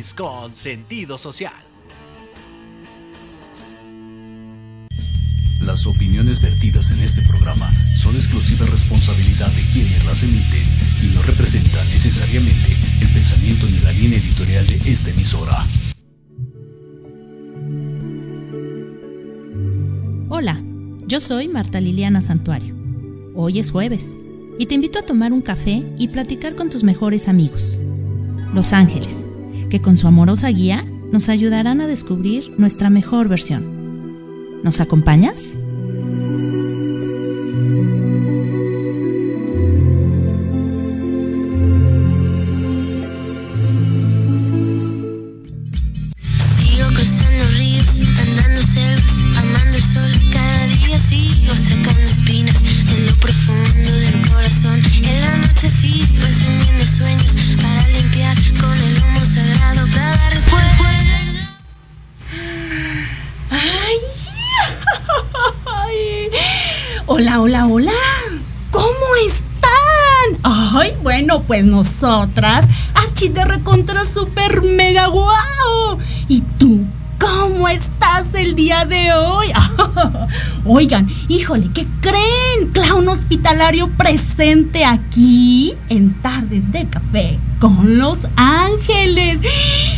Con sentido social. Las opiniones vertidas en este programa son exclusiva responsabilidad de quienes las emiten y no representan necesariamente el pensamiento ni la línea editorial de esta emisora. Hola, yo soy Marta Liliana Santuario. Hoy es jueves y te invito a tomar un café y platicar con tus mejores amigos, los ángeles, que con su amorosa guía nos ayudarán a descubrir nuestra mejor versión. ¿Nos acompañas? Nosotras, archi de recontra super mega guau. ¿Y tú? ¿Cómo estás el día de hoy? Oigan, híjole, ¿qué creen? Clown hospitalario presente aquí en Tardes de Café con Los Ángeles.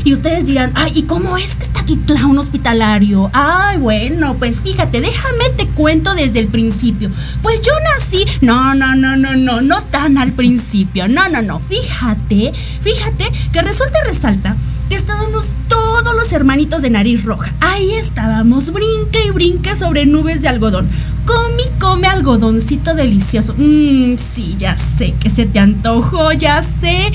Y ustedes dirán, ay, ¿y cómo es que está aquí Clown Hospitalario? Ay, bueno, pues fíjate, déjame te cuento desde el principio. Pues yo nací, no, no, no, no, no, no tan al principio, no, no, no, fíjate, fíjate que resulta resalta que estábamos todos los hermanitos de nariz roja. Ahí estábamos, brinque y brinque sobre nubes de algodón. Come come algodoncito delicioso. Mmm, sí, ya sé que se te antojó, ya sé.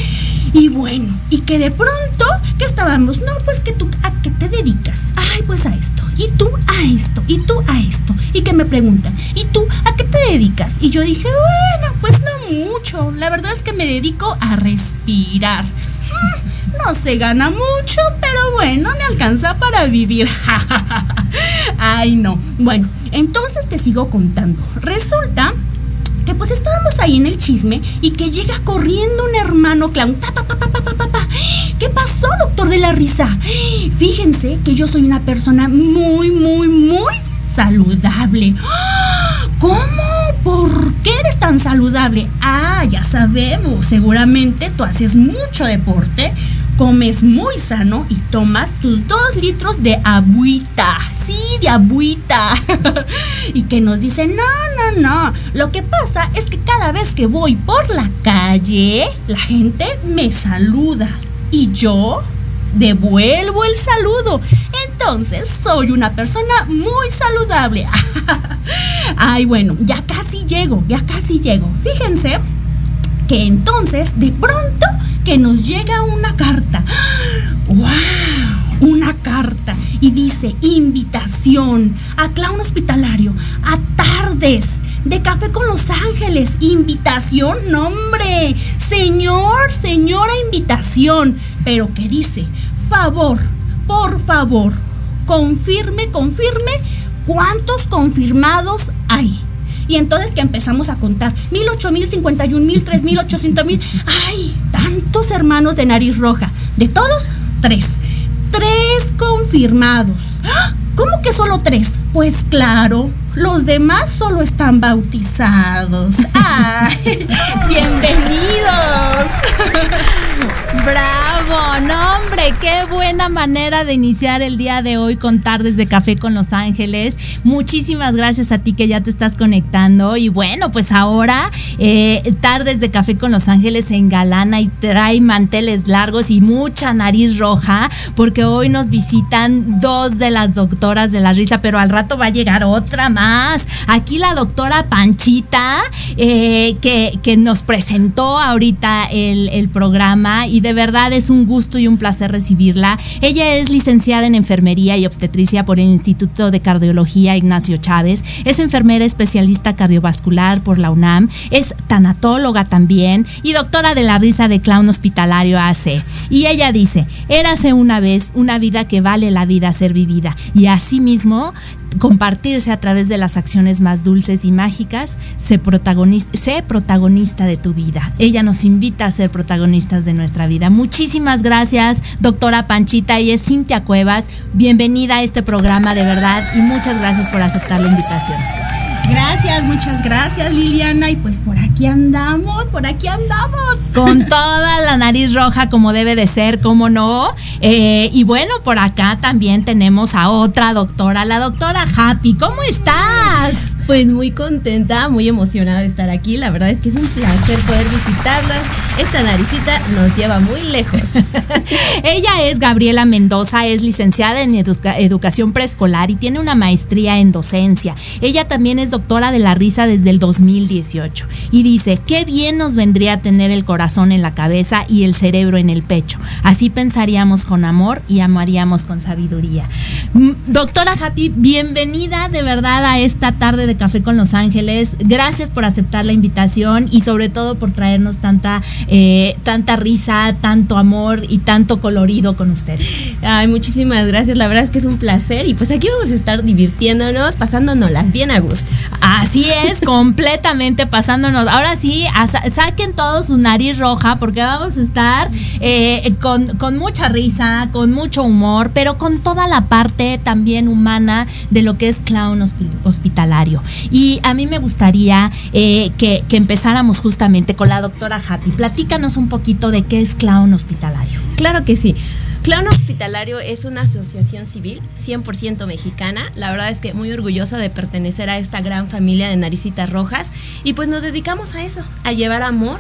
Y bueno, y que de pronto, que estábamos? No, pues que tú, ¿a qué te dedicas? Ay, pues a esto. Y tú a esto. Y tú a esto. Y que me preguntan, ¿y tú a qué te dedicas? Y yo dije, bueno, pues no mucho. La verdad es que me dedico a respirar. Mm, no se gana mucho, pero bueno, me alcanza para vivir. Ay, no. Bueno, entonces te sigo contando. Resulta que pues estábamos ahí en el chisme y que llega corriendo un hermano clown. Pa, pa, pa, ¿Qué pasó, doctor de la risa? Fíjense que yo soy una persona muy, muy, muy saludable. ¿Cómo? ¿Por qué eres tan saludable? Ah, ya sabemos, seguramente tú haces mucho deporte, comes muy sano y tomas tus dos litros de agüita. Sí, de agüita. y que nos dicen, no, no, no. Lo que pasa es que cada vez que voy por la calle, la gente me saluda. Y yo devuelvo el saludo. Entonces soy una persona muy saludable. Ay, bueno, ya casi llego, ya casi llego. Fíjense que entonces de pronto que nos llega una carta. ¡Wow! Una carta y dice invitación a clown hospitalario a tardes de café con los ángeles. Invitación, nombre. Señor, señora, invitación. Pero que dice, favor, por favor, confirme, confirme cuántos confirmados hay. Y entonces que empezamos a contar, mil, ocho mil, cincuenta y un mil, tres mil, ochocientos mil. ¡Ay! Tantos hermanos de nariz roja. De todos, tres. Tres confirmados. ¡Ah! ¿Cómo que solo tres? Pues claro, los demás solo están bautizados. ¡Ay! ¡Bienvenidos! ¡Bravo! No, hombre, qué buena manera de iniciar el día de hoy con Tardes de Café con Los Ángeles. Muchísimas gracias a ti que ya te estás conectando. Y bueno, pues ahora eh, Tardes de Café con Los Ángeles se engalana y trae manteles largos y mucha nariz roja, porque hoy nos visitan dos de las doctoras de la risa, pero al rato va a llegar otra más. Aquí la doctora Panchita, eh, que, que, nos presentó ahorita el, el programa y de verdad es un gusto y un placer recibirla. Ella es licenciada en enfermería y obstetricia por el Instituto de Cardiología Ignacio Chávez, es enfermera especialista cardiovascular por la UNAM, es tanatóloga también y doctora de la risa de clown hospitalario AC. Y ella dice, érase una vez una vida que vale la vida ser vivida y asimismo compartirse a través de las acciones más dulces y mágicas, sé protagonista, protagonista de tu vida. Ella nos invita a ser protagonistas de nuestra vida. Muchísimas gracias, doctora Panchita. y es Cintia Cuevas. Bienvenida a este programa de verdad y muchas gracias por aceptar la invitación. Gracias, muchas gracias Liliana. Y pues por aquí andamos, por aquí andamos. Con toda la nariz roja como debe de ser, como no. Eh, y bueno, por acá también tenemos a otra doctora, la doctora Happy. ¿Cómo estás? Pues muy contenta, muy emocionada de estar aquí. La verdad es que es un placer poder visitarlas. Esta naricita nos lleva muy lejos. Ella es Gabriela Mendoza, es licenciada en educación preescolar y tiene una maestría en docencia. Ella también es doctora de la risa desde el 2018 y dice, qué bien nos vendría tener el corazón en la cabeza y el cerebro en el pecho. Así pensaríamos con amor y amaríamos con sabiduría. Mm, doctora Happy, bienvenida de verdad a esta tarde de Café con Los Ángeles. Gracias por aceptar la invitación y sobre todo por traernos tanta, eh, tanta risa, tanto amor y tanto colorido con ustedes. Ay, muchísimas gracias. La verdad es que es un placer y pues aquí vamos a estar divirtiéndonos, pasándonos las bien a gusto. Así es, completamente pasándonos. Ahora sí, saquen todos su nariz roja porque vamos a estar eh, con, con mucha risa, con mucho humor, pero con toda la parte también humana de lo que es clown hospitalario. Y a mí me gustaría eh, que, empezáramos justamente con la doctora Happy. Platícanos un poquito de qué es Clown Hospitalario. Claro que sí. Clown Hospitalario es una asociación civil 100% mexicana. La verdad es que muy orgullosa de pertenecer a esta gran familia de naricitas rojas. Y pues nos dedicamos a eso, a llevar amor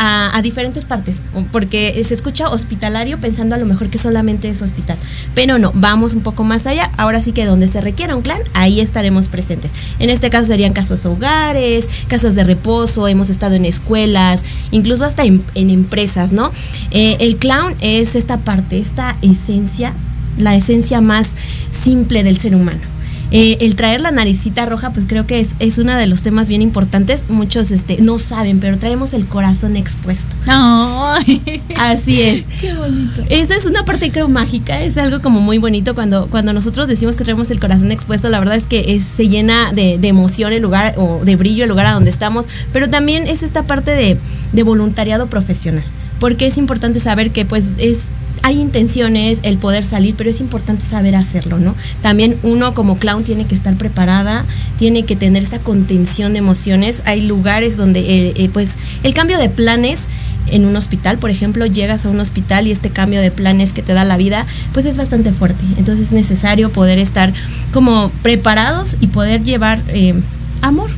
a, diferentes partes, porque se escucha hospitalario pensando a lo mejor que solamente es hospital, pero no, vamos un poco más allá, ahora sí que donde se requiera un clan, ahí estaremos presentes. En este caso serían casos hogares, casas de reposo, hemos estado en escuelas, incluso hasta en, empresas, ¿no? Eh, el clown es esta parte, esta esencia, la esencia más simple del ser humano eh, el traer la naricita roja, pues creo que es, es uno de los temas bien importantes. Muchos este, no saben, pero traemos el corazón expuesto. Así es. Qué bonito. Esa es una parte, creo, mágica. Es algo como muy bonito cuando, cuando nosotros decimos que traemos el corazón expuesto. La verdad es que se llena de, emoción el lugar o de brillo el lugar a donde estamos. Pero también es esta parte de, de voluntariado profesional. Porque es importante saber que, pues, es hay intenciones, el poder salir, pero es importante saber hacerlo, ¿no? También uno como clown tiene que estar preparada, tiene que tener esta contención de emociones. Hay lugares donde, eh, eh, pues, el cambio de planes en un hospital, por ejemplo, llegas a un hospital y este cambio de planes que te da la vida, pues es bastante fuerte. Entonces es necesario poder estar como preparados y poder llevar eh, amor,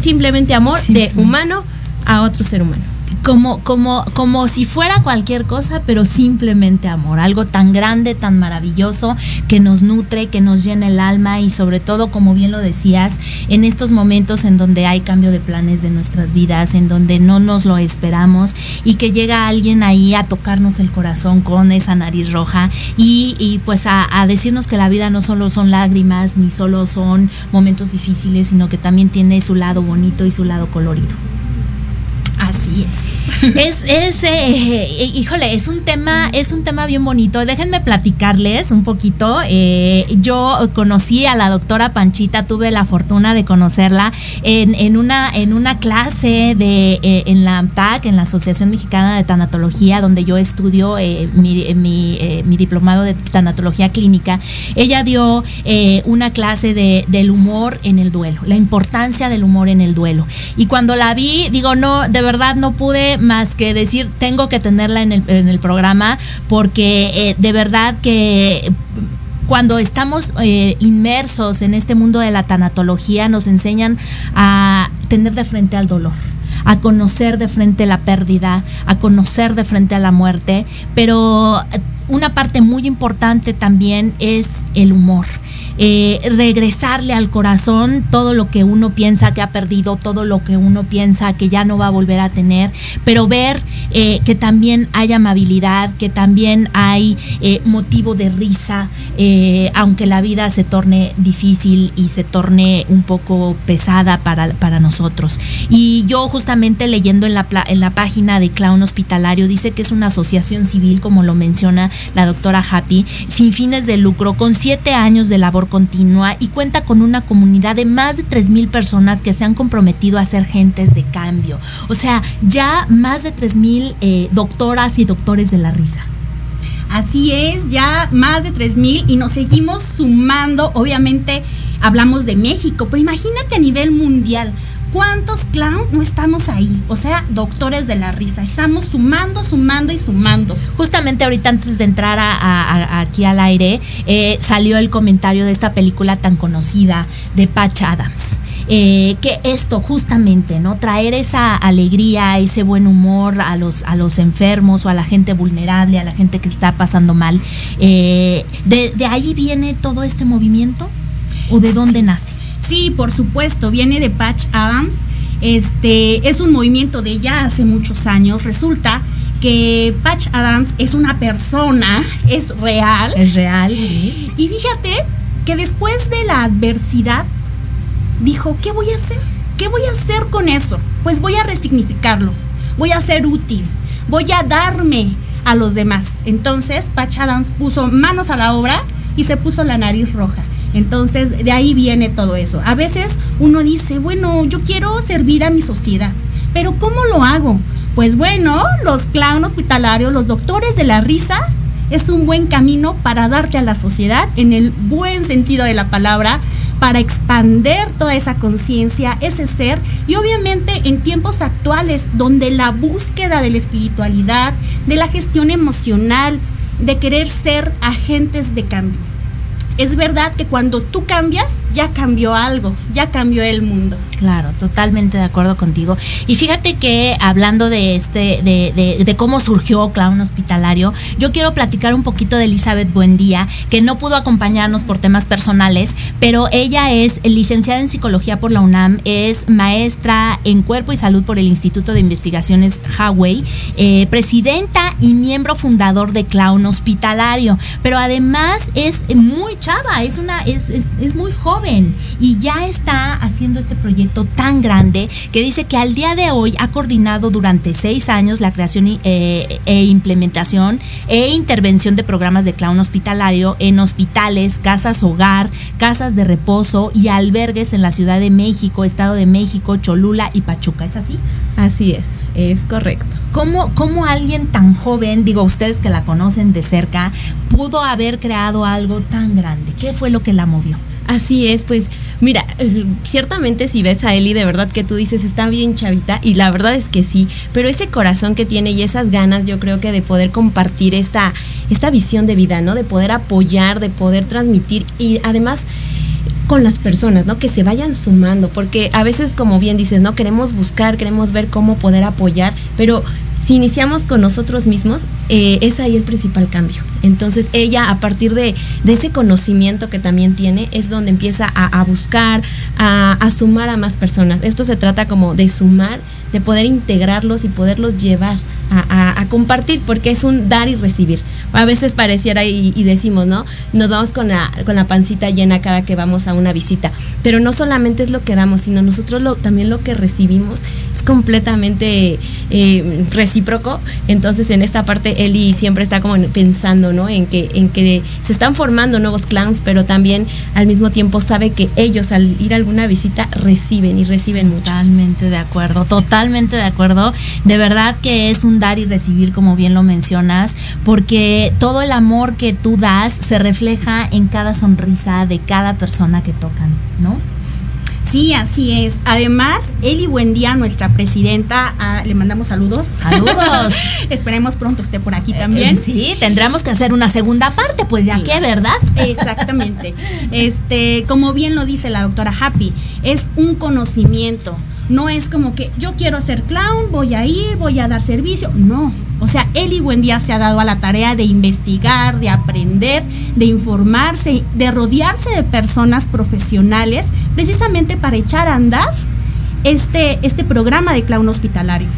simplemente amor de humano a otro ser humano como, como, como si fuera cualquier cosa, pero simplemente amor, algo tan grande, tan maravilloso, que nos nutre, que nos llena el alma y sobre todo, como bien lo decías, en estos momentos en donde hay cambio de planes de nuestras vidas, en donde no nos lo esperamos y que llega alguien ahí a tocarnos el corazón con esa nariz roja y, y pues a, a decirnos que la vida no solo son lágrimas, ni solo son momentos difíciles, sino que también tiene su lado bonito y su lado colorido. Así es. es, es eh, eh, híjole, es un tema, es un tema bien bonito. Déjenme platicarles un poquito. Eh, yo conocí a la doctora Panchita, tuve la fortuna de conocerla en, una, en una clase de en la AMTAC, en la Asociación Mexicana de Tanatología, donde yo estudio mi, mi, diplomado de tanatología clínica. Ella dio una clase de, del humor en el duelo, la importancia del humor en el duelo. Y cuando la vi, digo, no, de verdad no pude más que decir, tengo que tenerla en el, en el programa, porque eh, de verdad que cuando estamos eh, inmersos en este mundo de la tanatología, nos enseñan a tener de frente al dolor a conocer de frente la pérdida, a conocer de frente a la muerte, pero una parte muy importante también es el humor. Eh, regresarle al corazón todo lo que uno piensa que ha perdido, todo lo que uno piensa que ya no va a volver a tener, pero ver eh, que también hay amabilidad, que también hay eh, motivo de risa, aunque la vida se torne difícil y se torne un poco pesada para, para nosotros. Y yo justamente leyendo en la, en la página de Clown Hospitalario, dice que es una asociación civil, como lo menciona la doctora Happy, sin fines de lucro, con siete años de labor continua y cuenta con una comunidad de más de 3.000 personas que se han comprometido a ser gentes de cambio. O sea, ya más de 3.000 eh, doctoras y doctores de la risa. Así es, ya más de 3.000 y nos seguimos sumando. Obviamente hablamos de México, pero imagínate a nivel mundial. ¿Cuántos clowns no estamos ahí? O sea, doctores de la risa. Estamos sumando, sumando y sumando. Justamente ahorita antes de entrar aquí al aire, eh, salió el comentario de esta película tan conocida de Patch Adams. Eh, que esto justamente, ¿no? Traer esa alegría, ese buen humor a los, a los enfermos o a la gente vulnerable, a la gente que está pasando mal. Eh, de, ahí viene todo este movimiento? ¿O de dónde nace? Sí, por supuesto, viene de Patch Adams. Este es un movimiento de ya hace muchos años. Resulta que Patch Adams es una persona, es real. Es real, sí. Y fíjate que después de la adversidad dijo, ¿qué voy a hacer? ¿Qué voy a hacer con eso? Pues voy a resignificarlo, voy a ser útil, voy a darme a los demás. Entonces, Patch Adams puso manos a la obra y se puso la nariz roja. Entonces, de ahí viene todo eso. A veces uno dice, bueno, yo quiero servir a mi sociedad, pero ¿cómo lo hago? Pues bueno, los clowns hospitalarios, los doctores de la risa, es un buen camino para darte a la sociedad en el buen sentido de la palabra, para expander toda esa conciencia, ese ser, y obviamente en tiempos actuales donde la búsqueda de la espiritualidad, de la gestión emocional, de querer ser agentes de cambio es verdad que cuando tú cambias, ya cambió algo, ya cambió el mundo. Claro, totalmente de acuerdo contigo. Y fíjate que hablando de este, de, de, cómo surgió Clown Hospitalario, yo quiero platicar un poquito de Elizabeth Buendía, que no pudo acompañarnos por temas personales, pero ella es licenciada en psicología por la UNAM, es maestra en cuerpo y salud por el Instituto de Investigaciones Huawei, eh, presidenta y miembro fundador de Clown Hospitalario, pero además es muy chava, es una, es, es, muy joven y ya está haciendo este proyecto tan grande que dice que al día de hoy ha coordinado durante seis años la creación eh, e implementación e intervención de programas de clown hospitalario en hospitales, casas hogar, casas de reposo y albergues en la Ciudad de México, Estado de México, Cholula y Pachuca. ¿Es así? Así es, es correcto. ¿Cómo, ¿Cómo alguien tan joven, digo ustedes que la conocen de cerca, pudo haber creado algo tan grande? ¿Qué fue lo que la movió? Así es, pues mira, eh, ciertamente si ves a Eli, de verdad que tú dices está bien chavita y la verdad es que sí, pero ese corazón que tiene y esas ganas yo creo que de poder compartir esta, esta visión de vida, ¿no? De poder apoyar, de poder transmitir y además con las personas, ¿no? Que se vayan sumando, porque a veces, como bien dices, ¿no? Queremos buscar, queremos ver cómo poder apoyar, pero si iniciamos con nosotros mismos, eh, es ahí el principal cambio. Entonces ella, a partir de, ese conocimiento que también tiene, es donde empieza a, buscar, a, sumar a más personas. Esto se trata como de sumar, de poder integrarlos y poderlos llevar a, compartir, porque es un dar y recibir a veces pareciera y, decimos, ¿no? Nos vamos con la, con la pancita llena cada que vamos a una visita, pero no solamente es lo que damos, sino nosotros lo, también lo que recibimos completamente eh, recíproco. Entonces en esta parte Eli siempre está como pensando, ¿no? En que, en que se están formando nuevos clans, pero también al mismo tiempo sabe que ellos al ir a alguna visita reciben y reciben mucho. Totalmente de acuerdo, totalmente de acuerdo. De verdad que es un dar y recibir, como bien lo mencionas, porque todo el amor que tú das se refleja en cada sonrisa de cada persona que tocan, ¿no? Sí, así es. Además, Eli Buendía, nuestra presidenta, ah, le mandamos saludos. Saludos. Esperemos pronto esté por aquí también. Eh, sí, tendremos que hacer una segunda parte, pues ya que, ¿verdad? Exactamente. este, como bien lo dice la doctora Happy, es un conocimiento. No es como que yo quiero ser clown, voy a ir, voy a dar servicio. No, o sea, Eli Buendía se ha dado a la tarea de investigar, de aprender, de informarse, de rodearse de personas profesionales, precisamente para echar a andar este, este programa de clown hospitalario.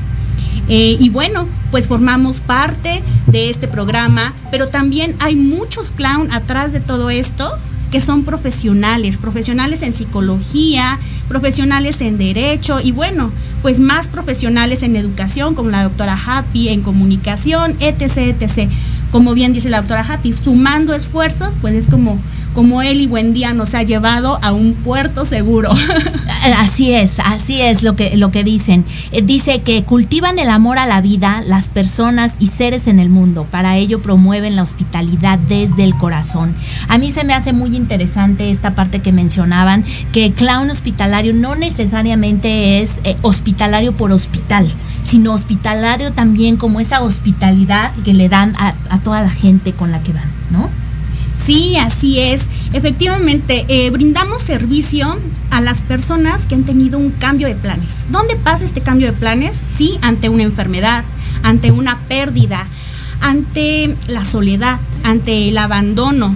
Eh, y bueno, pues formamos parte de este programa, pero también hay muchos clown atrás de todo esto que son profesionales, profesionales en psicología, profesionales en derecho y bueno, pues más profesionales en educación, como la doctora Happy, en comunicación, etc., etc. Como bien dice la doctora Happy, sumando esfuerzos, pues es como como él y buen día nos ha llevado a un puerto seguro. Así es, así es lo que, lo que dicen. Eh, dice que cultivan el amor a la vida, las personas y seres en el mundo. Para ello promueven la hospitalidad desde el corazón. A mí se me hace muy interesante esta parte que mencionaban, que clown hospitalario no necesariamente es eh, hospitalario por hospital, sino hospitalario también como esa hospitalidad que le dan a, a toda la gente con la que van, ¿no? Sí, así es. Efectivamente, eh, brindamos servicio a las personas que han tenido un cambio de planes. ¿Dónde pasa este cambio de planes? Sí, ante una enfermedad, ante una pérdida, ante la soledad, ante el abandono,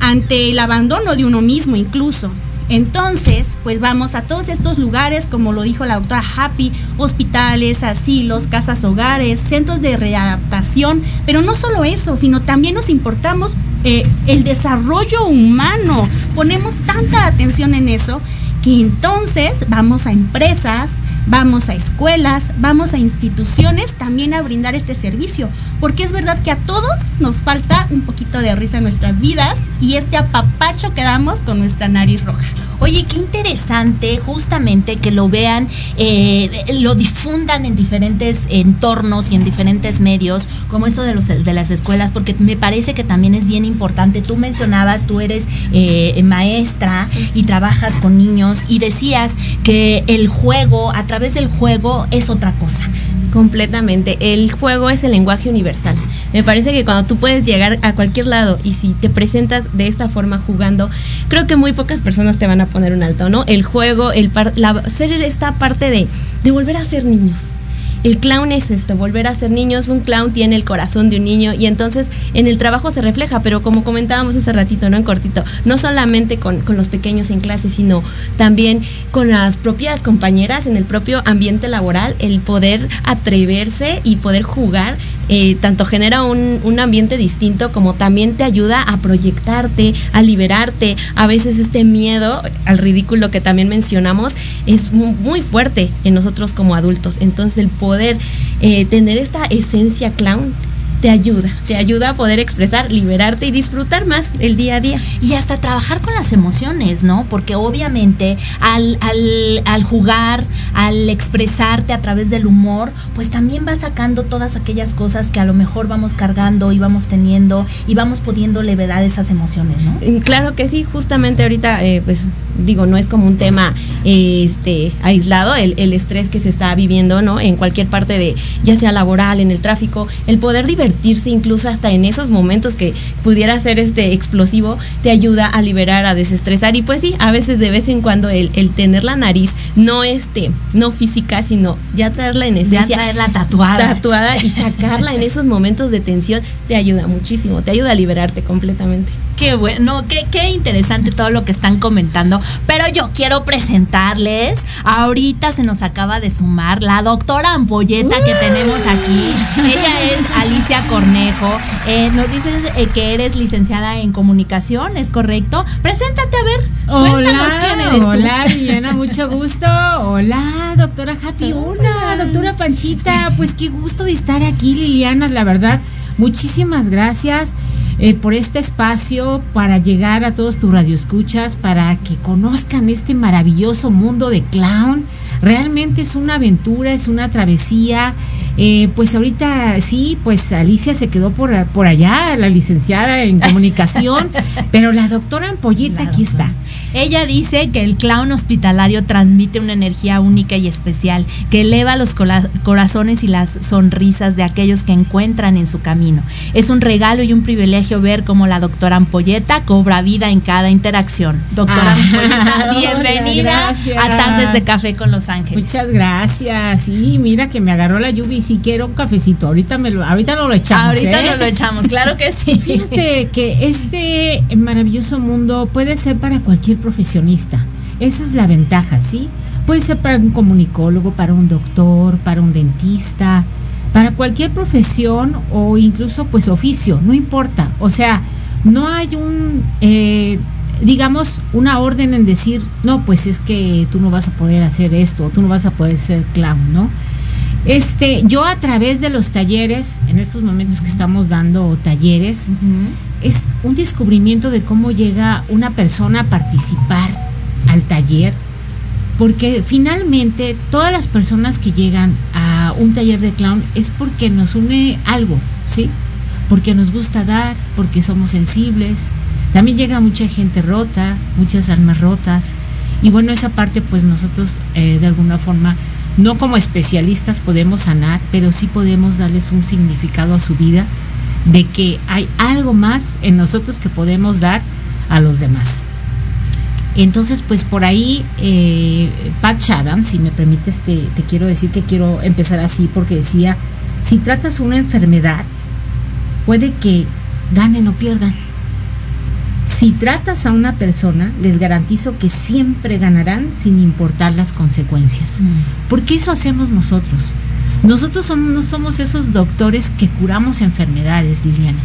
ante el abandono de uno mismo incluso. Entonces, pues vamos a todos estos lugares, como lo dijo la doctora Happy, hospitales, asilos, casas hogares, centros de readaptación, pero no solo eso, sino también nos importamos eh, el desarrollo humano. Ponemos tanta atención en eso que entonces vamos a empresas, vamos a escuelas, vamos a instituciones también a brindar este servicio, porque es verdad que a todos nos falta un poquito de risa en nuestras vidas y este apapacho que damos con nuestra nariz roja. Oye, qué interesante justamente que lo vean, eh, lo difundan en diferentes entornos y en diferentes medios, como esto de, los, de las escuelas, porque me parece que también es bien importante. Tú mencionabas, tú eres eh, maestra y trabajas con niños y decías que el juego, a del juego, es otra cosa. Completamente. El juego es el lenguaje universal. Me parece que cuando tú puedes llegar a cualquier lado y si te presentas de esta forma jugando, creo que muy pocas personas te van a poner un alto, ¿no? El juego, el la, ser esta parte de volver a ser niños el clown es esto, volver a ser niños, un clown tiene el corazón de un niño y entonces en el trabajo se refleja, pero como comentábamos hace ratito, ¿no? En cortito, no solamente con, con los pequeños en clase, sino también con las propias compañeras en el propio ambiente laboral, el poder atreverse y poder jugar eh, tanto genera un, un, ambiente distinto como también te ayuda a proyectarte, a liberarte. A veces este miedo al ridículo que también mencionamos es muy, fuerte en nosotros como adultos. Entonces el poder eh, tener esta esencia clown te ayuda, te ayuda a poder expresar, liberarte y disfrutar más el día a día. Y hasta trabajar con las emociones, ¿no? Porque obviamente al, al, al jugar, al expresarte a través del humor, pues también vas sacando todas aquellas cosas que a lo mejor vamos cargando y vamos teniendo y vamos pudiendo liberar esas emociones, ¿no? Claro que sí, justamente ahorita, eh, pues digo, no es como un tema este, aislado, el, el, estrés que se está viviendo, ¿no? En cualquier parte de, ya sea laboral, en el tráfico, el poder divertirse incluso hasta en esos momentos que pudiera ser este explosivo, te ayuda a liberar, a desestresar. Y pues sí, a veces de vez en cuando el, el tener la nariz, no este, no física, sino ya traerla en esencia. Ya traerla tatuada. Tatuada y sacarla en esos momentos de tensión, te ayuda muchísimo, te ayuda a liberarte completamente. Qué bueno, qué, qué interesante todo lo que están comentando. Pero yo quiero presentarles, ahorita se nos acaba de sumar la doctora Ampolleta que tenemos aquí. Ella es Alicia Cornejo. Eh, nos dices eh, que eres licenciada en comunicación, ¿es correcto? Preséntate a ver. Hola, quién eres tú. Hola, Liliana, mucho gusto. Hola, doctora Happy. Hola, doctora Panchita. Pues qué gusto de estar aquí, Liliana, la verdad. Muchísimas gracias eh, por este espacio para llegar a todos tus radioescuchas, para que conozcan este maravilloso mundo de clown. Realmente es una aventura, es una travesía. Eh, pues ahorita sí, pues Alicia se quedó por, por allá, la licenciada en comunicación, pero la doctora Ampolleta aquí está. Ella dice que el clown hospitalario transmite una energía única y especial que eleva los corazones y las sonrisas de aquellos que encuentran en su camino. Es un regalo y un privilegio ver cómo la doctora Ampolleta cobra vida en cada interacción. Doctora ah. Ampolleta, bienvenida a Tardes de Café con Los Ángeles. Muchas gracias. Sí, mira que me agarró la lluvia y si quiero un cafecito. Ahorita me lo, ahorita no lo echamos. Ahorita ¿eh? no lo echamos, claro que sí. Fíjate que este maravilloso mundo puede ser para cualquier profesionista. Esa es la ventaja, ¿sí? Puede ser para un comunicólogo, para un doctor, para un dentista, para cualquier profesión o incluso pues oficio, no importa. O sea, no hay un, eh, digamos, una orden en decir, no, pues es que tú no vas a poder hacer esto, tú no vas a poder ser clown, ¿no? Este, yo a través de los talleres, en estos momentos que estamos dando talleres. Es un descubrimiento de cómo llega una persona a participar al taller, porque finalmente todas las personas que llegan a un taller de clown es porque nos une algo, ¿sí? Porque nos gusta dar, porque somos sensibles. También llega mucha gente rota, muchas almas rotas. Y bueno, esa parte pues nosotros eh, de alguna forma, no como especialistas podemos sanar, pero sí podemos darles un significado a su vida de que hay algo más en nosotros que podemos dar a los demás. Entonces, pues por ahí, eh, Pat Chatham, si me permites, te, te, quiero decir que quiero empezar así porque decía, si tratas una enfermedad, puede que ganen o pierdan. Si tratas a una persona, les garantizo que siempre ganarán sin importar las consecuencias. Mm. Porque eso hacemos nosotros. Nosotros somos, no somos esos doctores que curamos enfermedades, Liliana.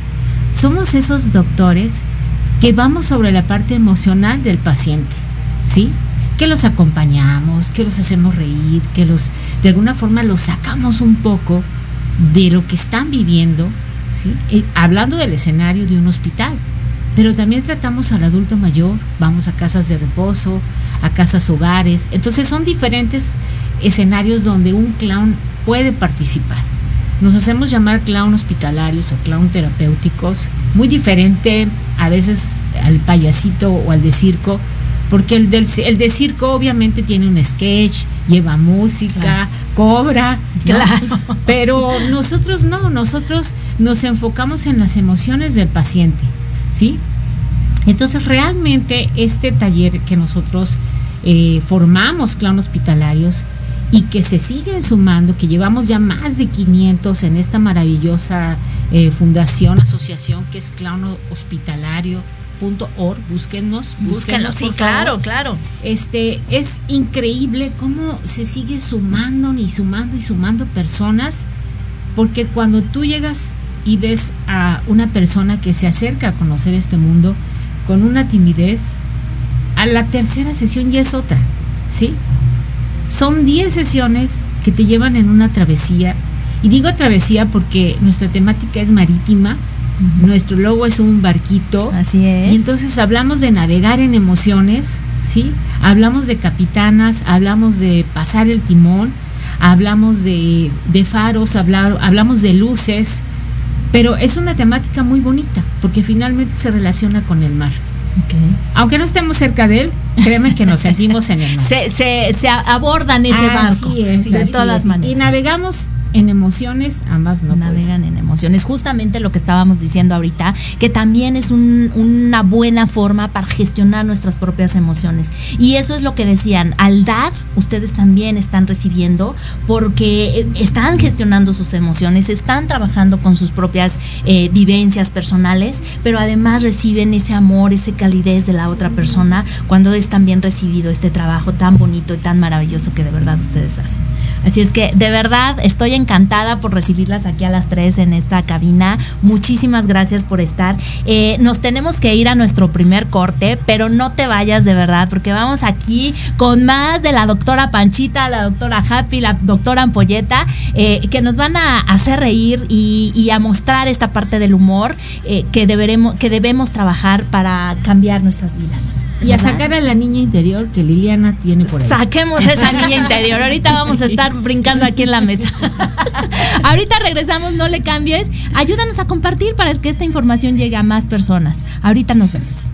Somos esos doctores que vamos sobre la parte emocional del paciente, ¿sí? Que los acompañamos, que los hacemos reír, que los de alguna forma los sacamos un poco de lo que están viviendo, ¿sí? Hablando del escenario de un hospital. Pero también tratamos al adulto mayor, vamos a casas de reposo, a casas hogares. Entonces son diferentes escenarios donde un clown puede participar. Nos hacemos llamar clown hospitalarios o clown terapéuticos, muy diferente a veces al payasito o al de circo, porque el, del, el de circo obviamente tiene un sketch, lleva música, cobra, claro. pero nosotros no, nosotros nos enfocamos en las emociones del paciente, ¿sí? Entonces realmente este taller que nosotros eh, formamos clown hospitalarios y que se siguen sumando, que llevamos ya más de 500 en esta maravillosa eh, fundación, asociación que es clownhospitalario.org, búsquenos, búsquenos, sí, claro, claro. Este, es increíble cómo se sigue sumando y sumando y sumando personas, porque cuando tú llegas y ves a una persona que se acerca a conocer este mundo con una timidez, a la tercera sesión ya es otra, ¿sí? Son 10 sesiones que te llevan en una travesía. Y digo travesía porque nuestra temática es marítima. Nuestro logo es un barquito. Así es. Y entonces hablamos de navegar en emociones, ¿sí? Hablamos de capitanas, hablamos de pasar el timón, hablamos de, de faros, hablar, hablamos de luces. Pero es una temática muy bonita porque finalmente se relaciona con el mar. Aunque no estemos cerca de él, créeme que nos sentimos en el mar. Se, se, se abordan ese barco de todas las maneras. Y navegamos en emociones, ambas no navegan en emociones. Justamente lo que estábamos diciendo ahorita, que también es un, una buena forma para gestionar nuestras propias emociones. Y eso es lo que decían, al dar, ustedes también están recibiendo porque están gestionando sus emociones, están trabajando con sus propias eh, vivencias personales, pero además reciben ese amor, esa calidez de la otra persona cuando es también recibido este trabajo tan bonito y tan maravilloso que de verdad ustedes hacen. Así es que de verdad estoy encantada por recibirlas aquí a las tres en esta cabina. Muchísimas gracias por estar. Eh, nos tenemos que ir a nuestro primer corte, pero no te vayas de verdad, porque vamos aquí con más de la doctora Panchita, la doctora Happy, la doctora Ampolleta, eh, que nos van a hacer reír y, a mostrar esta parte del humor eh, que, deberemos, que debemos trabajar para cambiar nuestras vidas. Y a sacar a la niña interior que Liliana tiene por ahí. Saquemos esa niña interior. Ahorita vamos a estar brincando aquí en la mesa. Ahorita regresamos, no le cambies. Ayúdanos a compartir para que esta información llegue a más personas. Ahorita nos vemos.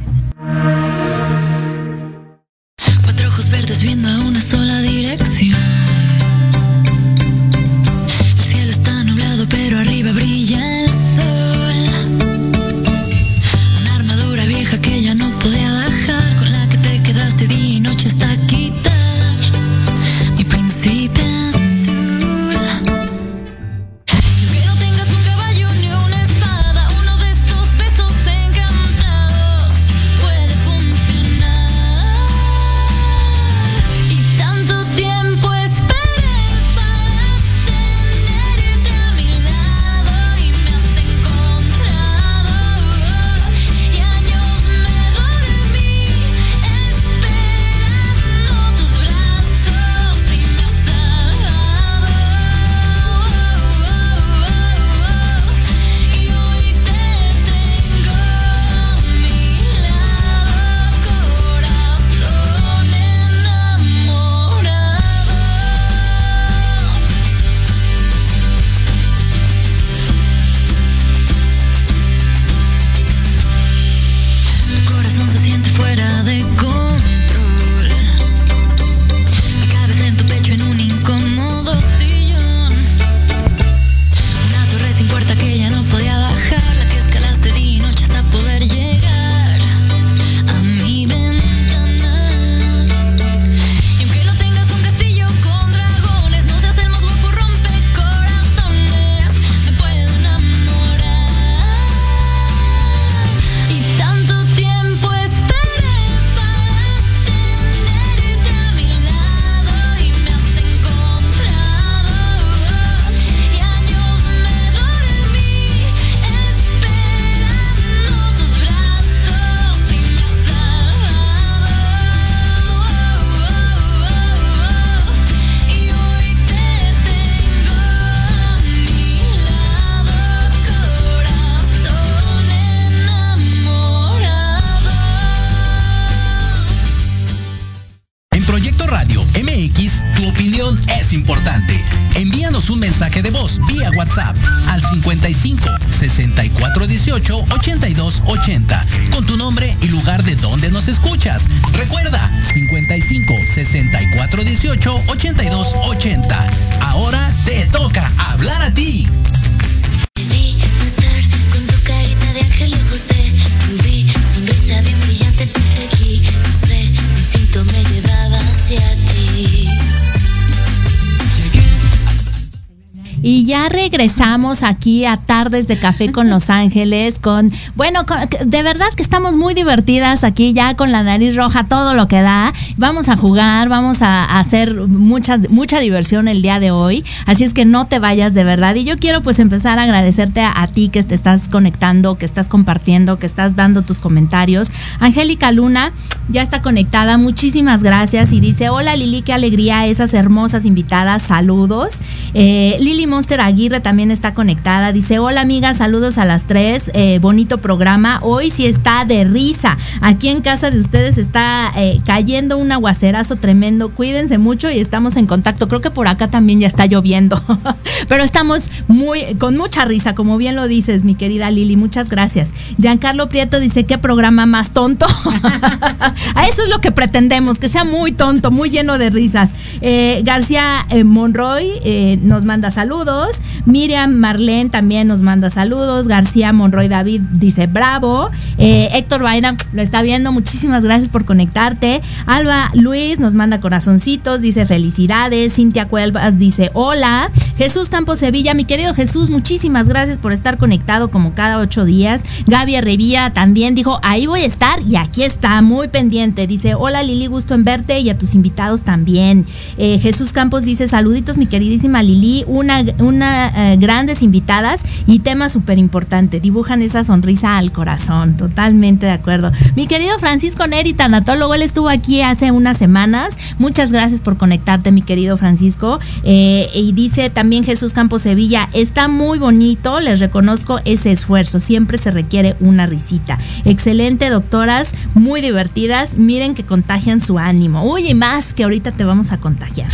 Aquí a Tardes de Café con Los Ángeles, con, bueno, de verdad que estamos muy divertidas aquí ya con la nariz roja, todo lo que da. Vamos a jugar, vamos a, hacer mucha, mucha diversión el día de hoy. Así es que no te vayas de verdad. Y yo quiero pues empezar a agradecerte a, ti que te estás conectando, que estás compartiendo, que estás dando tus comentarios. Angélica Luna ya está conectada, muchísimas gracias. Y dice, hola Lili, qué alegría esas hermosas invitadas, saludos. Eh, Lili Monster Aguirre también está conectada. Dice, hola amiga, saludos a las tres. Eh, bonito programa. Hoy sí está de risa. Aquí en casa de ustedes está eh, cayendo un aguacerazo tremendo. Cuídense mucho y estamos en contacto. Creo que por acá también ya está lloviendo. Pero estamos muy, con mucha risa, como bien lo dices, mi querida Lili. Muchas gracias. Giancarlo Prieto dice, ¿qué programa más tonto? a eso es lo que pretendemos, que sea muy tonto, muy lleno de risas. Eh, García Monroy nos manda saludos. Miriam Marlene también nos manda saludos. García Monroy David dice bravo. Eh, Héctor Vaina lo está viendo. Muchísimas gracias por conectarte. Alba Luis nos manda corazoncitos. Dice felicidades. Cintia Cuelvas dice hola. Jesús Campos Sevilla, mi querido Jesús, muchísimas gracias por estar conectado como cada ocho días. Gaby Revilla también dijo, ahí voy a estar y aquí está, muy pendiente. Dice, hola Lili, gusto en verte y a tus invitados también. Eh, Jesús Campos dice, saluditos mi queridísima Lili, una una eh, grandes invitadas y tema súper importante. Dibujan esa sonrisa al corazón. Totalmente de acuerdo. Mi querido Francisco Neri, tanatólogo, él estuvo aquí hace unas semanas. Muchas gracias por conectarte, mi querido Francisco. Eh, y dice también Jesús Campos Sevilla, está muy bonito, les reconozco ese esfuerzo. Siempre se requiere una risita. Excelente, doctoras, muy divertidas. Miren que contagian su ánimo. Uy, y más que ahorita te vamos a contagiar.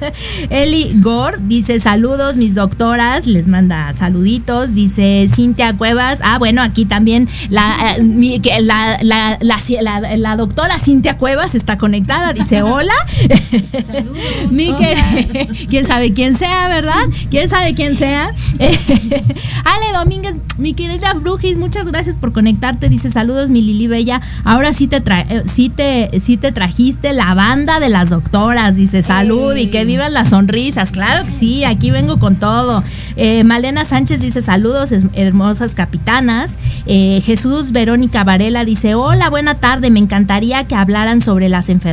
Eli Gore dice saludos, mis doctoras, les manda saluditos, dice Cintia Cuevas, ah, bueno, aquí también la, eh, la, la, doctora Cintia Cuevas está conectada, dice hola. Saludos. quién sabe quién sea, ¿verdad? ¿Quién sabe quién sea? Ale Domínguez, mi querida Brujis, muchas gracias por conectarte, dice saludos, mi Lili Bella, ahora sí te, eh, sí te, sí te trajiste la banda de las doctoras, dice salud y que vivan las sonrisas, claro que sí, aquí vengo con todo. Eh, Malena Sánchez dice saludos, hermosas capitanas. Eh, Jesús Verónica Varela dice, hola, buena tarde, me encantaría que hablaran sobre las enfermedades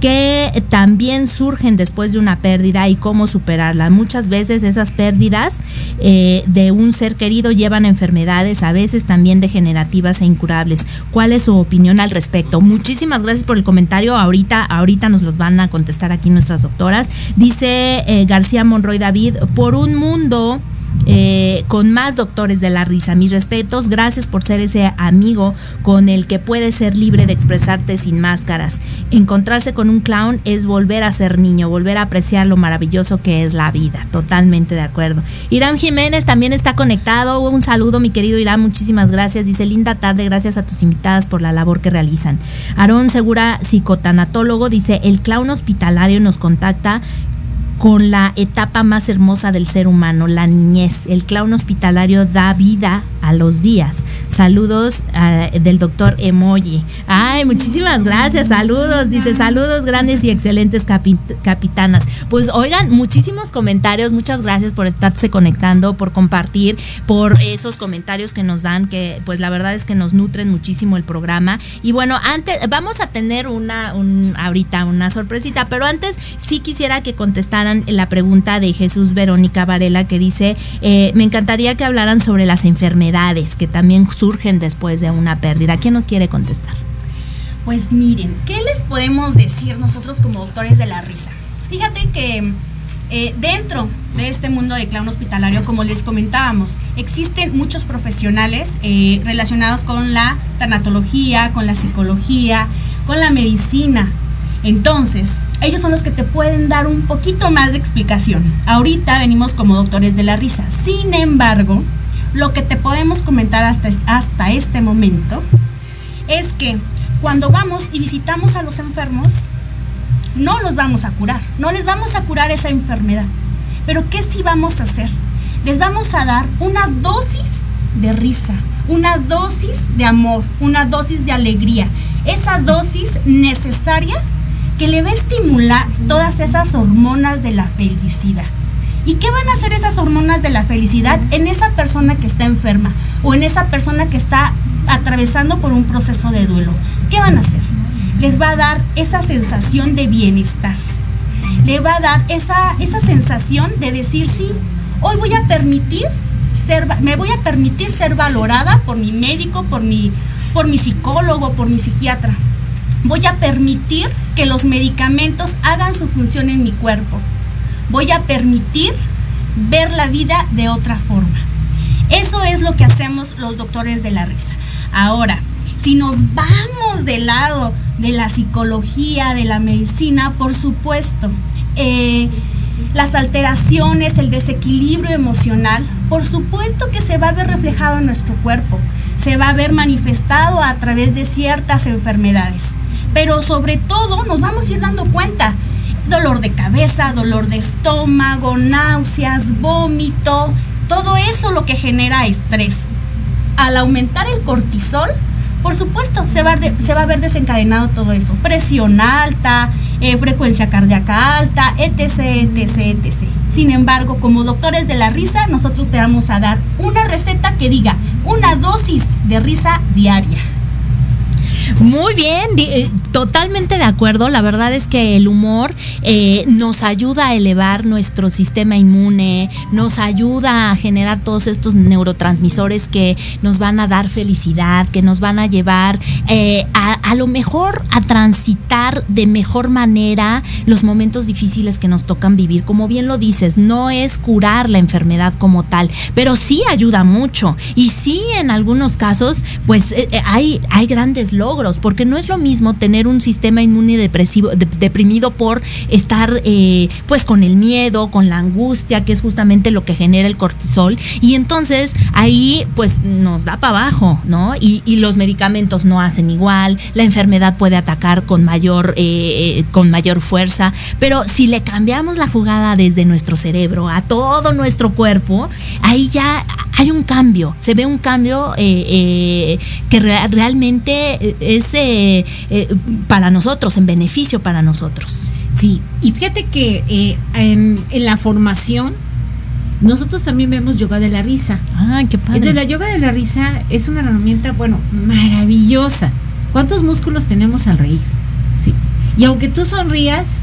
que también surgen después de una pérdida y cómo superarla. Muchas veces esas pérdidas eh, de un ser querido llevan a enfermedades, a veces también degenerativas e incurables. ¿Cuál es su opinión al respecto? Muchísimas gracias por el comentario. Ahorita, ahorita nos los van a contestar aquí nuestras doctoras. Dice García Monroy David, por un mundo eh, con más doctores de la risa. Mis respetos, gracias por ser ese amigo con el que puedes ser libre de expresarte sin máscaras. Encontrarse con un clown es volver a ser niño, volver a apreciar lo maravilloso que es la vida. Totalmente de acuerdo. Irán Jiménez también está conectado. Un saludo, mi querido Irán, muchísimas gracias. Dice linda tarde, gracias a tus invitadas por la labor que realizan. Aarón Segura, psicotanatólogo, dice el clown hospitalario nos contacta con la etapa más hermosa del ser humano, la niñez. El clown hospitalario da vida a los días. Saludos ah, del doctor Emoji. Ay, muchísimas gracias, saludos. Dice saludos grandes y excelentes capitanas. Pues oigan, muchísimos comentarios, muchas gracias por estarse conectando, por compartir, por esos comentarios que nos dan, que pues la verdad es que nos nutren muchísimo el programa. Y bueno, antes, vamos a tener una, un, ahorita una sorpresita, pero antes sí quisiera que contestaran la pregunta de Jesús Verónica Varela que dice, eh, me encantaría que hablaran sobre las enfermedades que también surgen después de una pérdida. ¿Quién nos quiere contestar? Pues miren, ¿qué les podemos decir nosotros como doctores de la risa? Fíjate que eh, dentro de este mundo de clown hospitalario, como les comentábamos, existen muchos profesionales eh, relacionados con la tanatología, con la psicología, con la medicina, Entonces, ellos son los que te pueden dar un poquito más de explicación. Ahorita venimos como doctores de la risa. Sin embargo, lo que te podemos comentar hasta, hasta este momento es que cuando vamos y visitamos a los enfermos, no los vamos a curar, no les vamos a curar esa enfermedad. Pero ¿qué sí vamos a hacer? Les vamos a dar una dosis de risa, una dosis de amor, una dosis de alegría, esa dosis necesaria que le va a estimular todas esas hormonas de la felicidad. ¿Y qué van a hacer esas hormonas de la felicidad en esa persona que está enferma o en esa persona que está atravesando por un proceso de duelo? ¿Qué van a hacer? Les va a dar esa sensación de bienestar. Le va a dar esa, esa sensación de decir, sí, hoy voy a permitir ser, me voy a permitir ser valorada por mi médico, por mi, por mi psicólogo, por mi psiquiatra. Voy a permitir que los medicamentos hagan su función en mi cuerpo. Voy a permitir ver la vida de otra forma. Eso es lo que hacemos los doctores de la risa. Ahora, si nos vamos del lado de la psicología, de la medicina, por supuesto, eh, las alteraciones, el desequilibrio emocional, por supuesto que se va a ver reflejado en nuestro cuerpo, se va a ver manifestado a través de ciertas enfermedades. Pero sobre todo nos vamos a ir dando cuenta, dolor de cabeza, dolor de estómago, náuseas, vómito, todo eso lo que genera estrés. Al aumentar el cortisol, por supuesto, se va, se va a ver desencadenado todo eso. Presión alta, eh, frecuencia cardíaca alta, etc, etc, etc. Sin embargo, como doctores de la risa, nosotros te vamos a dar una receta que diga una dosis de risa diaria. Muy bien, eh, totalmente de acuerdo. La verdad es que el humor eh, nos ayuda a elevar nuestro sistema inmune, nos ayuda a generar todos estos neurotransmisores que nos van a dar felicidad, que nos van a llevar eh, a, a, lo mejor a transitar de mejor manera los momentos difíciles que nos tocan vivir. Como bien lo dices, no es curar la enfermedad como tal, pero sí ayuda mucho. Y sí, en algunos casos, pues hay, hay grandes logros porque no es lo mismo tener un sistema inmune deprimido por estar eh, pues con el miedo, con la angustia, que es justamente lo que genera el cortisol, y entonces ahí pues nos da para abajo, ¿no? Y, los medicamentos no hacen igual, la enfermedad puede atacar con mayor, eh, con mayor fuerza, pero si le cambiamos la jugada desde nuestro cerebro a todo nuestro cuerpo, ahí ya hay un cambio, se ve un cambio eh, que re realmente es eh, eh, para nosotros, en beneficio para nosotros. Sí, y fíjate que eh, en, en, la formación nosotros también vemos yoga de la risa. Ah, qué padre. Entonces la yoga de la risa es una herramienta, bueno, maravillosa. ¿Cuántos músculos tenemos al reír? Sí. Y aunque tú sonrías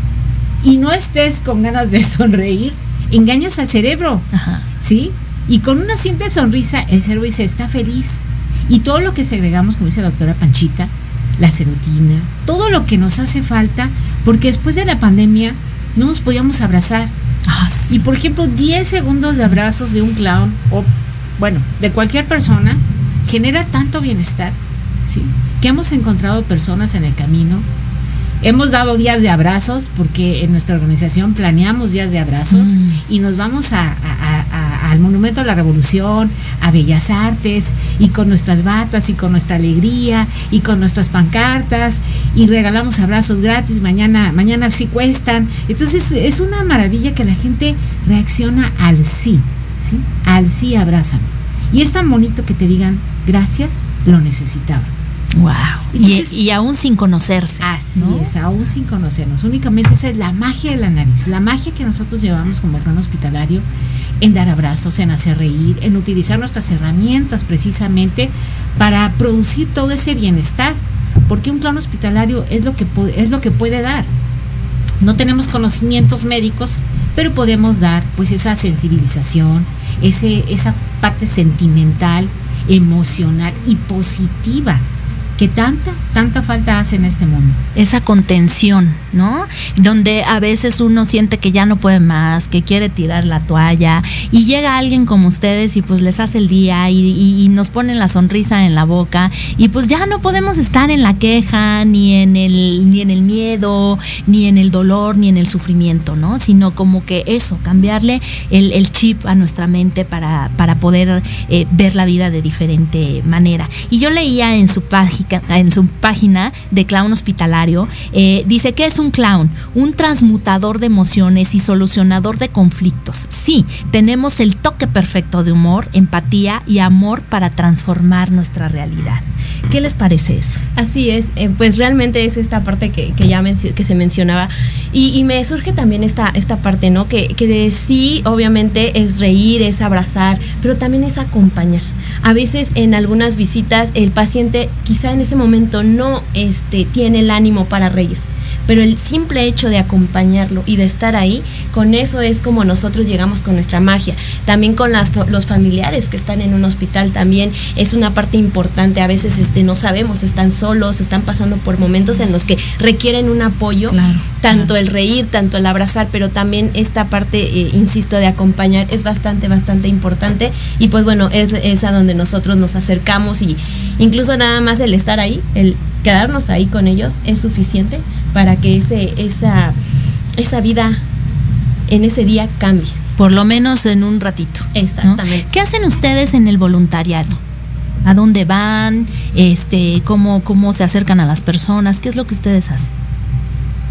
y no estés con ganas de sonreír, engañas al cerebro. Ajá. ¿Sí? Y con una simple sonrisa el cerebro dice, está feliz. Y todo lo que segregamos, como dice la doctora Panchita, la serotina, todo lo que nos hace falta, porque después de la pandemia no nos podíamos abrazar. Ah, sí. Y por ejemplo, 10 segundos de abrazos de un clown o, bueno, de cualquier persona, genera tanto bienestar, ¿sí? Que hemos encontrado personas en el camino. Hemos dado días de abrazos porque en nuestra organización planeamos días de abrazos mm. y nos vamos a, a, a, al Monumento a la Revolución, a Bellas Artes y con nuestras batas y con nuestra alegría y con nuestras pancartas y regalamos abrazos gratis, mañana, mañana sí cuestan. Entonces es una maravilla que la gente reacciona al sí, ¿sí? Al sí abrazan. Y es tan bonito que te digan gracias, lo necesitaba. Wow. Entonces, y, y, aún sin conocerse. Así ¿no? es, aún sin conocernos. Únicamente esa es la magia de la nariz, la magia que nosotros llevamos como plan hospitalario en dar abrazos, en hacer reír, en utilizar nuestras herramientas precisamente para producir todo ese bienestar. Porque un plan hospitalario es lo que, es lo que puede dar. No tenemos conocimientos médicos, pero podemos dar pues esa sensibilización, ese, esa parte sentimental, emocional y positiva que tanta, tanta falta hace en este mundo. Esa contención, ¿no? Donde a veces uno siente que ya no puede más, que quiere tirar la toalla y llega alguien como ustedes y pues les hace el día y, y, y nos ponen la sonrisa en la boca y pues ya no podemos estar en la queja, ni en el, ni en el miedo, ni en el dolor, ni en el sufrimiento, ¿no? Sino como que eso, cambiarle el, el chip a nuestra mente para, para poder eh, ver la vida de diferente manera. Y yo leía en su página en su página de clown hospitalario, eh, dice que es un clown, un transmutador de emociones y solucionador de conflictos. Sí, tenemos el toque perfecto de humor, empatía y amor para transformar nuestra realidad. ¿Qué les parece eso? Así es, eh, pues realmente es esta parte que, que ya que se mencionaba y, y, me surge también esta, esta parte, ¿no? Que, que de sí, obviamente, es reír, es abrazar, pero también es acompañar. A veces en algunas visitas el paciente quizá en ese momento no este, tiene el ánimo para reír pero el simple hecho de acompañarlo y de estar ahí, con eso es como nosotros llegamos con nuestra magia. También con las, los familiares que están en un hospital también es una parte importante. A veces este, no sabemos, están solos, están pasando por momentos en los que requieren un apoyo, claro, tanto claro. el reír, tanto el abrazar, pero también esta parte, eh, insisto, de acompañar es bastante, bastante importante. Y pues bueno, es, es a donde nosotros nos acercamos y incluso nada más el estar ahí, el quedarnos ahí con ellos es suficiente para que ese, esa, esa vida en ese día cambie. Por lo menos en un ratito. Exactamente. ¿no? ¿Qué hacen ustedes en el voluntariado? ¿A dónde van? Este, cómo, ¿Cómo se acercan a las personas? ¿Qué es lo que ustedes hacen?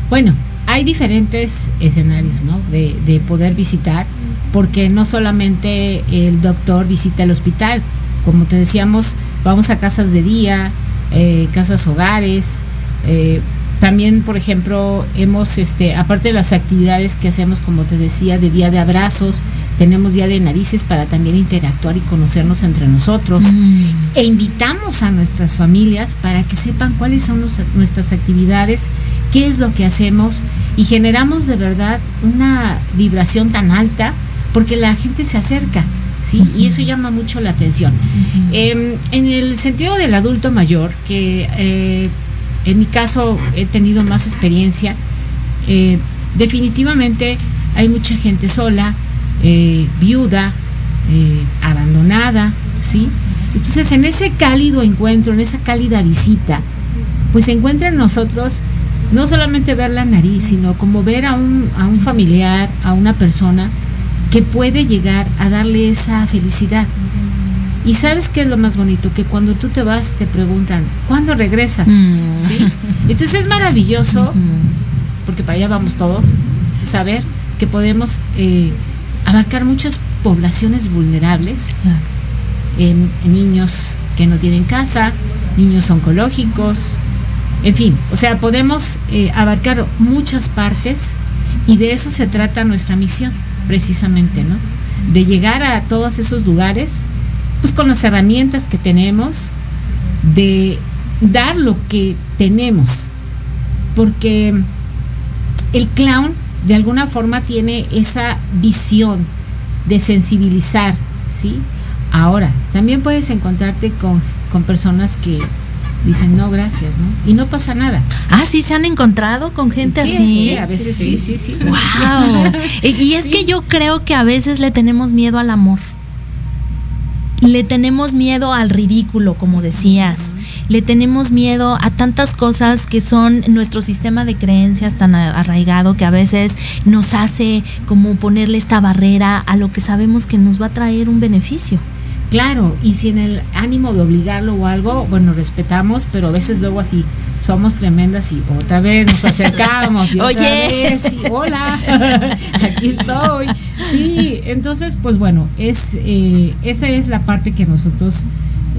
Bueno, hay diferentes escenarios ¿no? de, de poder visitar, porque no solamente el doctor visita el hospital, como te decíamos, vamos a casas de día, eh, casas hogares, eh, también, por ejemplo, hemos, este, aparte de las actividades que hacemos, como te decía, de día de abrazos, tenemos día de narices para también interactuar y conocernos entre nosotros. Mm. E invitamos a nuestras familias para que sepan cuáles son los, nuestras actividades, qué es lo que hacemos y generamos de verdad una vibración tan alta porque la gente se acerca. ¿Sí? Y eso llama mucho la atención. Uh -huh. eh, en el sentido del adulto mayor, que eh, en mi caso he tenido más experiencia, eh, definitivamente hay mucha gente sola, eh, viuda, abandonada, ¿sí? Entonces en ese cálido encuentro, en esa cálida visita, pues se encuentra en nosotros no solamente ver la nariz, sino como ver a un, a un familiar, a una persona que puede llegar a darle esa felicidad. Y sabes qué es lo más bonito, que cuando tú te vas te preguntan, ¿cuándo regresas? Mm. ¿Sí? Entonces es maravilloso, mm porque para allá vamos todos, saber que podemos eh, abarcar muchas poblaciones vulnerables, en, en niños que no tienen casa, niños oncológicos, en fin, o sea, podemos eh, abarcar muchas partes y de eso se trata nuestra misión, precisamente, ¿no? De llegar a todos esos lugares pues con las herramientas que tenemos, de dar lo que tenemos, porque el clown de alguna forma tiene esa visión de sensibilizar, ¿sí? Ahora, también puedes encontrarte con, con personas que dicen no gracias, ¿no? Y no pasa nada. Ah, sí, se han encontrado con gente sí, así. Sí, a veces sí, sí, sí. sí wow. y es que yo creo que a veces le tenemos miedo al amor le tenemos miedo al ridículo, como decías, le tenemos miedo a tantas cosas que son nuestro sistema de creencias tan arraigado que a veces nos hace como ponerle esta barrera a lo que sabemos que nos va a traer un beneficio. Claro, y si en el ánimo de obligarlo o algo, bueno, respetamos, pero a veces luego así somos tremendas y otra vez nos acercamos y otra Oye. vez y hola, aquí estoy. Sí, entonces, pues bueno, es eh, esa es la parte que nosotros,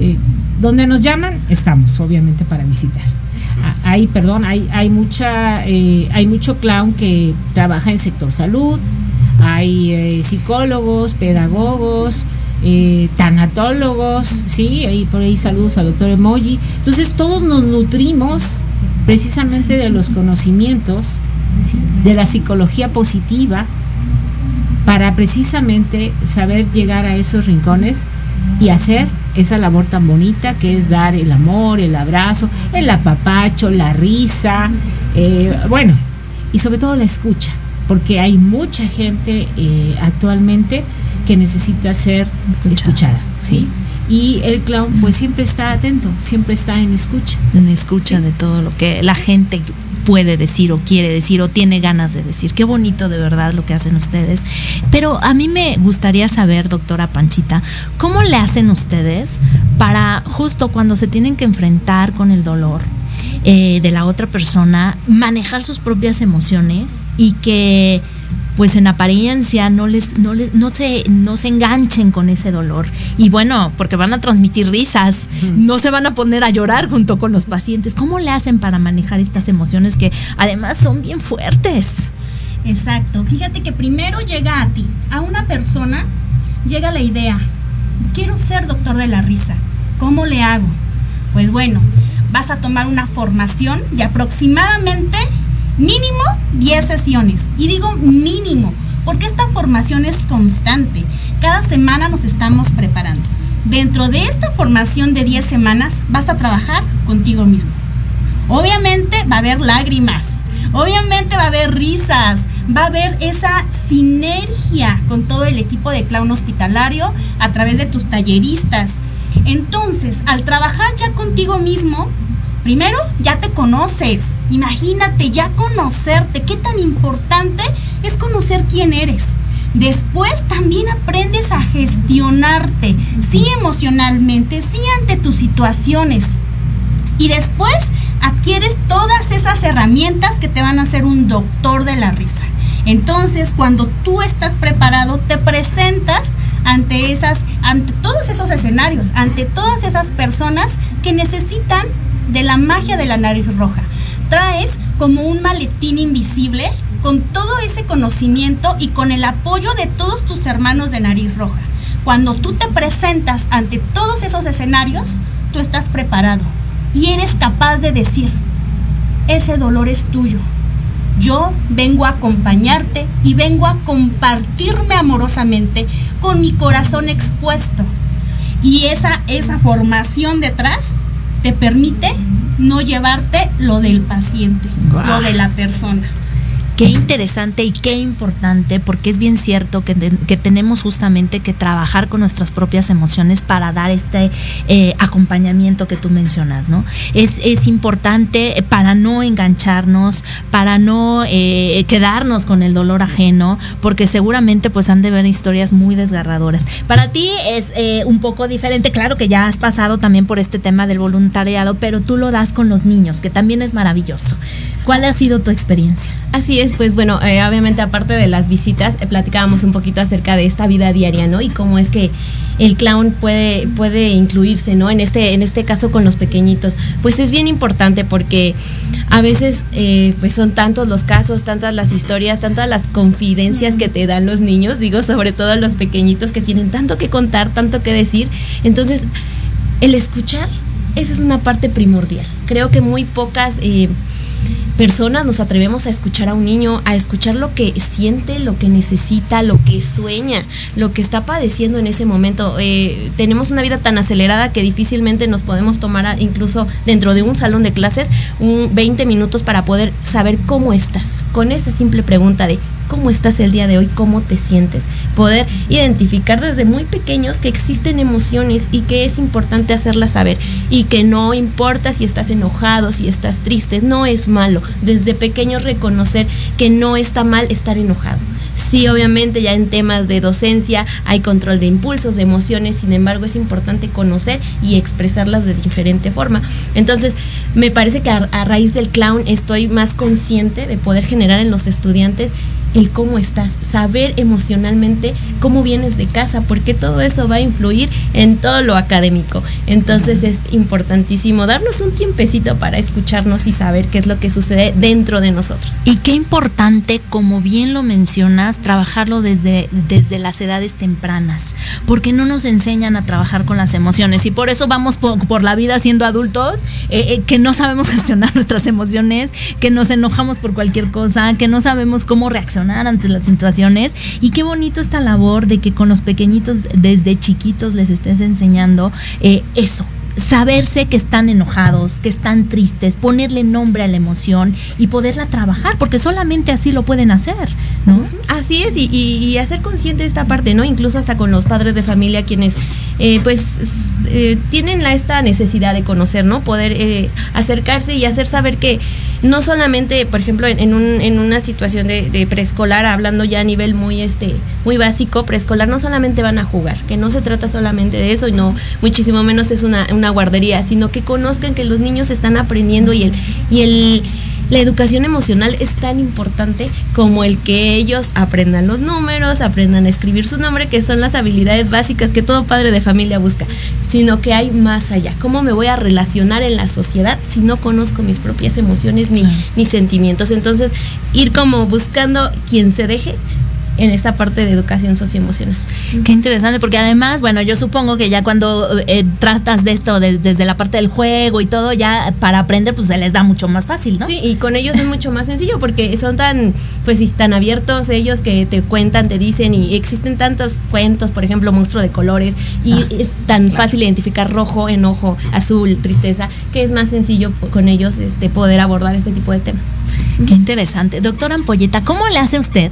eh, donde nos llaman, estamos, obviamente, para visitar. Ah, hay, perdón, hay, hay mucha, eh, hay mucho clown que trabaja en sector salud, hay eh, psicólogos, pedagogos, eh, tanatólogos, sí, ahí por ahí saludos al doctor Emoji. Entonces todos nos nutrimos precisamente de los conocimientos de la psicología positiva para precisamente saber llegar a esos rincones y hacer esa labor tan bonita que es dar el amor, el abrazo, el apapacho, la risa, eh, bueno, y sobre todo la escucha, porque hay mucha gente eh, actualmente que necesita ser escuchada, ¿sí? Y el clown pues siempre está atento, siempre está en escucha. En escucha de todo lo que la gente puede decir o quiere decir o tiene ganas de decir. Qué bonito de verdad lo que hacen ustedes. Pero a mí me gustaría saber, doctora Panchita, ¿cómo le hacen ustedes para justo cuando se tienen que enfrentar con el dolor? Eh, de la otra persona, manejar sus propias emociones y que pues en apariencia no les, no les, no se, no se enganchen con ese dolor. Y bueno, porque van a transmitir risas, no se van a poner a llorar junto con los pacientes. ¿Cómo le hacen para manejar estas emociones que además son bien fuertes? Exacto. Fíjate que primero llega a ti, a una persona, llega la idea, quiero ser doctor de la risa. ¿Cómo le hago? Pues bueno, vas a tomar una formación de aproximadamente mínimo 10 sesiones. Y digo mínimo, porque esta formación es constante. Cada semana nos estamos preparando. Dentro de esta formación de 10 semanas vas a trabajar contigo mismo. Obviamente va a haber lágrimas, obviamente va a haber risas, va a haber esa sinergia con todo el equipo de clown hospitalario a través de tus talleristas. Entonces, al trabajar ya contigo mismo, Primero, ya te conoces. Imagínate ya conocerte. Qué tan importante es conocer quién eres. Después también aprendes a gestionarte, sí emocionalmente, sí ante tus situaciones. Y después adquieres todas esas herramientas que te van a hacer un doctor de la risa. Entonces, cuando tú estás preparado, te presentas ante esas ante todos esos escenarios, ante todas esas personas que necesitan de la magia de la nariz roja. Traes como un maletín invisible con todo ese conocimiento y con el apoyo de todos tus hermanos de nariz roja. Cuando tú te presentas ante todos esos escenarios, tú estás preparado y eres capaz de decir, ese dolor es tuyo. Yo vengo a acompañarte y vengo a compartirme amorosamente con mi corazón expuesto. Y esa, esa formación detrás te permite no llevarte lo del paciente, lo de la persona. Qué interesante y qué importante, porque es bien cierto que, que, tenemos justamente que trabajar con nuestras propias emociones para dar este eh, acompañamiento que tú mencionas, ¿no? Es, es, importante para no engancharnos, para no eh, quedarnos con el dolor ajeno, porque seguramente pues han de ver historias muy desgarradoras. Para ti es eh, un poco diferente, claro que ya has pasado también por este tema del voluntariado, pero tú lo das con los niños, que también es maravilloso. ¿Cuál ha sido tu experiencia? Así es, pues bueno, eh, obviamente aparte de las visitas, eh, platicábamos un poquito acerca de esta vida diaria, ¿no? Y cómo es que el clown puede, puede incluirse, ¿no? En este, en este caso con los pequeñitos. Pues es bien importante porque a veces eh, pues son tantos los casos, tantas las historias, tantas las confidencias que te dan los niños, digo, sobre todo los pequeñitos que tienen tanto que contar, tanto que decir. Entonces, el escuchar, esa es una parte primordial. Creo que muy pocas personas nos atrevemos a escuchar a un niño, a escuchar lo que siente, lo que necesita, lo que sueña, lo que está padeciendo en ese momento. Eh, tenemos una vida tan acelerada que difícilmente nos podemos tomar incluso dentro de un salón de clases un 20 minutos para poder saber cómo estás. Con esa simple pregunta de cómo estás el día de hoy, cómo te sientes. Poder identificar desde muy pequeños que existen emociones y que es importante hacerlas saber y que no importa si estás enojado, si estás triste, no es malo. Desde pequeños reconocer que no está mal estar enojado. Sí, obviamente ya en temas de docencia hay control de impulsos, de emociones, sin embargo es importante conocer y expresarlas de diferente forma. Entonces, me parece que a, a raíz del clown estoy más consciente de poder generar en los estudiantes el cómo estás, saber emocionalmente cómo vienes de casa, porque todo eso va a influir en todo lo académico. Entonces es importantísimo darnos un tiempecito para escucharnos y saber qué es lo que sucede dentro de nosotros. Y qué importante, como bien lo mencionas, trabajarlo desde, desde las edades tempranas, porque no nos enseñan a trabajar con las emociones y por eso vamos por, por la vida siendo adultos eh, eh, que no sabemos gestionar nuestras emociones, que nos enojamos por cualquier cosa, que no sabemos cómo reaccionar ante las situaciones. Y qué bonito esta labor de que con los pequeñitos desde chiquitos les estés enseñando eh, eso, saberse que están enojados, que están tristes, ponerle nombre a la emoción y poderla trabajar, porque solamente así lo pueden hacer, ¿no? Así es, y, y, hacer consciente esta parte, ¿no? Incluso hasta con los padres de familia quienes eh, pues eh, tienen la, esta necesidad de conocer, ¿no? Poder eh, acercarse y hacer saber que no solamente, por ejemplo, en, un, en una situación de, preescolar, hablando ya a nivel muy, este, muy básico, preescolar, no solamente van a jugar, que no se trata solamente de eso y no, muchísimo menos es una, una guardería, sino que conozcan que los niños están aprendiendo y el, y el la educación emocional es tan importante como el que ellos aprendan los números, aprendan a escribir su nombre, que son las habilidades básicas que todo padre de familia busca, sino que hay más allá. ¿Cómo me voy a relacionar en la sociedad si no conozco mis propias emociones ni, ni sentimientos? Entonces, ir como buscando quien se deje en esta parte de educación socioemocional. Qué interesante, porque además, bueno, yo supongo que ya cuando eh, tratas de esto desde la parte del juego y todo, ya para aprender, pues se les da mucho más fácil, ¿no? Sí, y con ellos es mucho más sencillo, porque son tan, pues sí, tan abiertos ellos que te cuentan, te dicen, y existen tantos cuentos, por ejemplo, monstruo de colores, y ah, es tan fácil identificar rojo, enojo, azul, tristeza, que es más sencillo con ellos este, poder abordar este tipo de temas. Qué interesante. Doctora Ampolleta, ¿cómo le hace usted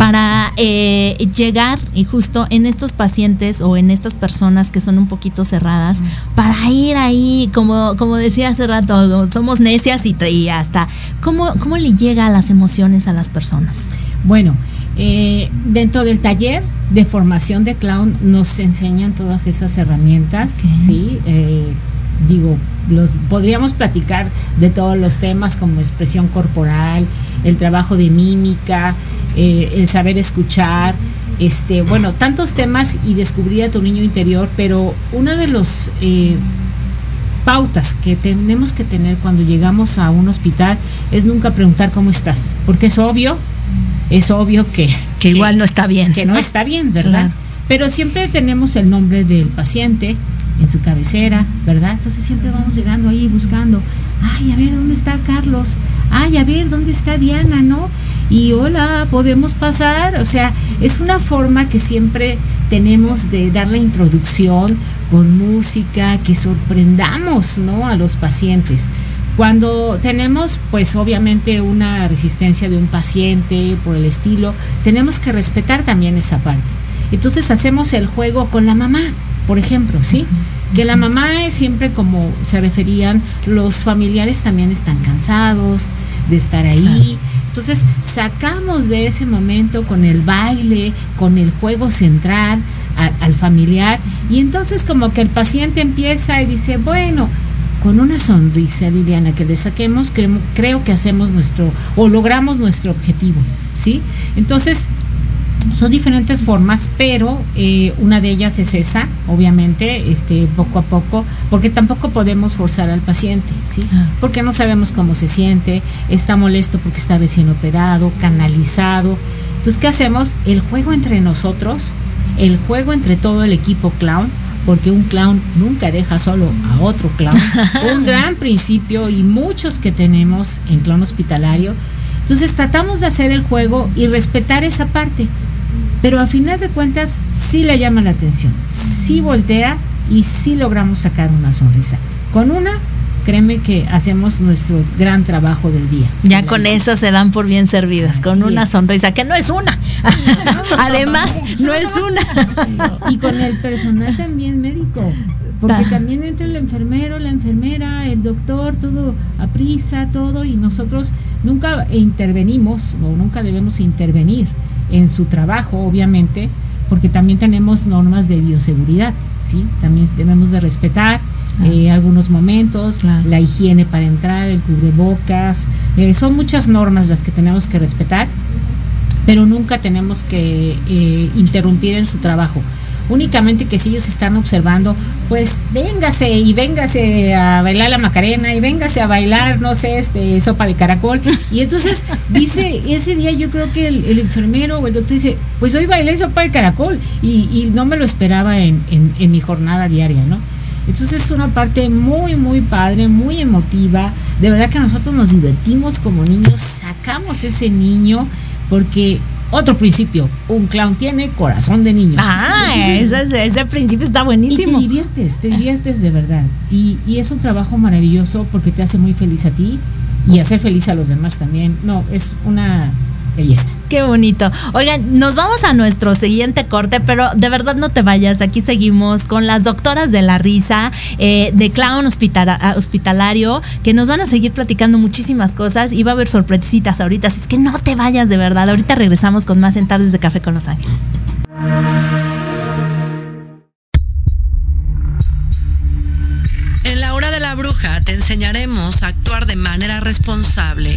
para eh, llegar y justo en estos pacientes o en estas personas que son un poquito cerradas, para ir ahí, como, como decía hace rato, somos necias y, y hasta, ¿cómo, ¿cómo le llega a las emociones a las personas? Bueno, eh, dentro del taller de formación de clown nos enseñan todas esas herramientas, ¿sí? Eh, digo, los, podríamos platicar de todos los temas como expresión corporal, el trabajo de mímica, eh, el saber escuchar, este, bueno, tantos temas y descubrir a tu niño interior, pero una de los eh, pautas que tenemos que tener cuando llegamos a un hospital es nunca preguntar cómo estás, porque es obvio, es obvio que, que, igual no está bien. Que no, está bien, ¿verdad? Pero siempre tenemos el nombre del paciente en su cabecera, ¿verdad? Entonces siempre vamos llegando ahí buscando, ay, a ver, ¿dónde está Carlos? Ay, a ver, ¿dónde está Diana? ¿No? y hola, podemos pasar. O sea, es una forma que siempre tenemos de dar la introducción con música, que sorprendamos ¿no? a los pacientes. Cuando tenemos, pues obviamente, una resistencia de un paciente por el estilo, tenemos que respetar también esa parte. Entonces hacemos el juego con la mamá, por ejemplo, ¿sí? Que la mamá es siempre como se referían, los familiares también están cansados de estar ahí. Entonces sacamos de ese momento con el baile, con el juego central al familiar y entonces como que el paciente empieza y dice, bueno, con una sonrisa, Liliana, que le saquemos, creo, creo que hacemos nuestro o logramos nuestro objetivo, ¿sí? Entonces son diferentes formas, pero eh, una de ellas es esa, obviamente, este, poco a poco, porque tampoco podemos forzar al paciente, ¿sí? Ah. Porque no sabemos cómo se siente, está molesto porque está recién operado, canalizado. Entonces, ¿qué hacemos? El juego entre nosotros, el juego entre todo el equipo clown, porque un clown nunca deja solo a otro clown. un gran principio y muchos que tenemos en clown hospitalario. Entonces tratamos de hacer el juego y respetar esa parte pero a final de cuentas sí le llama la atención, sí voltea y sí logramos sacar una sonrisa. Con una, créeme que hacemos nuestro gran trabajo del día. Ya con eso se dan por bien servidas, con una sonrisa, que no es una. Además, no, es una. Y con el personal también médico. Porque también entra el enfermero, la enfermera, el doctor, todo a prisa, todo, y nosotros nunca intervenimos o nunca debemos intervenir en su trabajo, obviamente, porque también tenemos normas de bioseguridad, ¿sí? También debemos de respetar eh, algunos momentos, la higiene para entrar, el cubrebocas, eh, son muchas normas las que tenemos que respetar, pero nunca tenemos que eh, interrumpir en su trabajo únicamente que si ellos están observando, pues véngase y véngase a bailar la macarena y véngase a bailar, no sé, este sopa de caracol. Y entonces dice, ese día yo creo que el, enfermero o el doctor dice, pues hoy bailé sopa de caracol y, no me lo esperaba en, en, mi jornada diaria, ¿no? Entonces es una parte muy, muy padre, muy emotiva. De verdad que nosotros nos divertimos como niños, sacamos ese niño porque otro principio, un clown tiene corazón de niño. Ah, ese, ese, principio está buenísimo. Y te diviertes, te diviertes de verdad. Y, y es un trabajo maravilloso porque te hace muy feliz a ti y hacer feliz a los demás también. No, es una belleza. Qué bonito. Oigan, nos vamos a nuestro siguiente corte, pero de verdad no te vayas. Aquí seguimos con las doctoras de la risa, eh, de Clown Hospitalario, que nos van a seguir platicando muchísimas cosas y va a haber sorpresitas ahorita. Así es que no te vayas de verdad. Ahorita regresamos con más en Tardes de Café con Los Ángeles. En la hora de la bruja te enseñaremos a actuar de manera responsable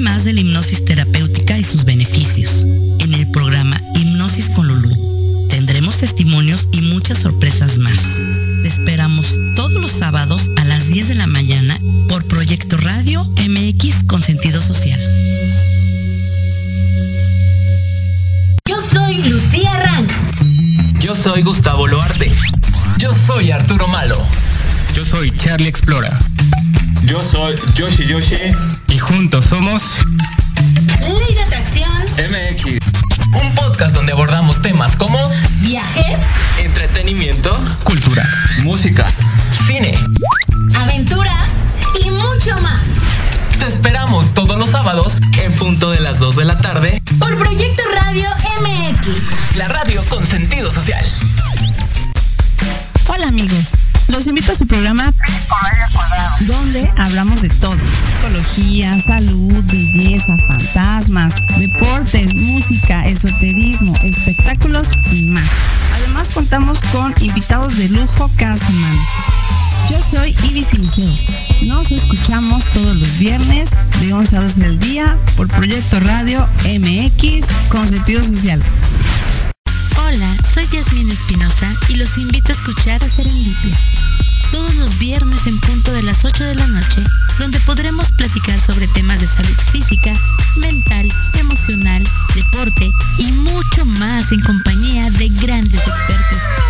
Más de la hipnosis terapéutica y sus beneficios. En el programa Hipnosis con Lulú tendremos testimonios y muchas sorpresas más. Te esperamos todos los sábados a las 10 de la mañana por Proyecto Radio MX con sentido social. Yo soy Lucía Rank. Yo soy Gustavo Loarte. Yo soy Arturo Malo. Yo soy Charlie Explora. Yo soy Yoshi Yoshi. Y juntos somos. Ley de Atracción. MX. Un podcast donde abordamos temas como. Viajes. Entretenimiento. Cultura. Música. Cine. Aventuras. Y mucho más. Te esperamos todos los sábados. En punto de las 2 de la tarde. Por Proyecto Radio MX. La radio con sentido social. Hola amigos. Los invito a su programa de lujo cada semana. Yo soy Ibis Liceo. Nos escuchamos todos los viernes de 11 a 12 del día por Proyecto Radio MX con sentido social. Hola, soy Yasmin Espinosa y los invito a escuchar a Serendipia. Todos los viernes en punto de las 8 de la noche, donde podremos platicar sobre temas de salud física, mental, emocional, deporte y mucho más en compañía de grandes expertos.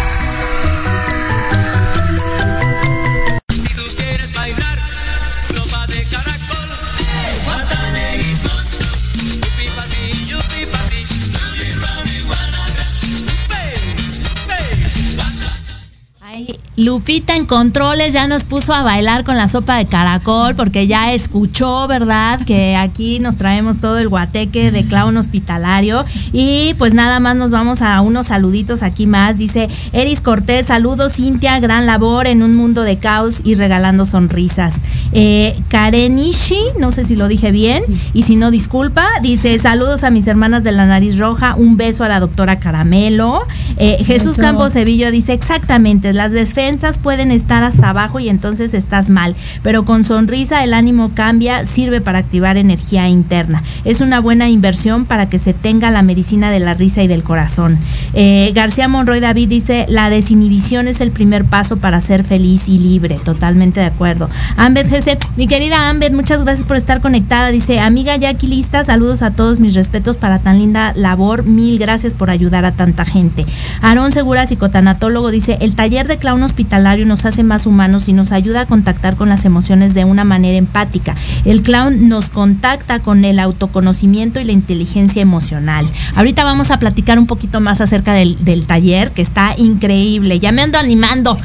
Lupita en controles ya nos puso a bailar con la sopa de caracol porque ya escuchó, ¿verdad? Que aquí nos traemos todo el guateque de clown hospitalario. Y pues nada más nos vamos a unos saluditos aquí más. Dice Eris Cortés, saludos Cintia, gran labor en un mundo de caos y regalando sonrisas. Eh, Karenishi, no sé si lo dije bien, y si no, disculpa. Dice saludos a mis hermanas de la nariz roja, un beso a la doctora Caramelo. Eh, Jesús Campos Sevilla dice exactamente, la Las defensas pueden estar hasta abajo y entonces estás mal, pero con sonrisa el ánimo cambia, sirve para activar energía interna. Es una buena inversión para que se tenga la medicina de la risa y del corazón. Eh, García Monroy David dice, la desinhibición es el primer paso para ser feliz y libre. Totalmente de acuerdo. Ambed GC, mi querida Ambed, muchas gracias por estar conectada. Dice, amiga Jackie Lista, saludos a todos, mis respetos para tan linda labor. Mil gracias por ayudar a tanta gente. Aarón Segura, psicotanatólogo, dice, el taller de clown hospitalario nos hace más humanos y nos ayuda a contactar con las emociones de una manera empática. El clown nos contacta con el autoconocimiento y la inteligencia emocional. Ahorita vamos a platicar un poquito más acerca del, taller, que está increíble. Ya me ando animando.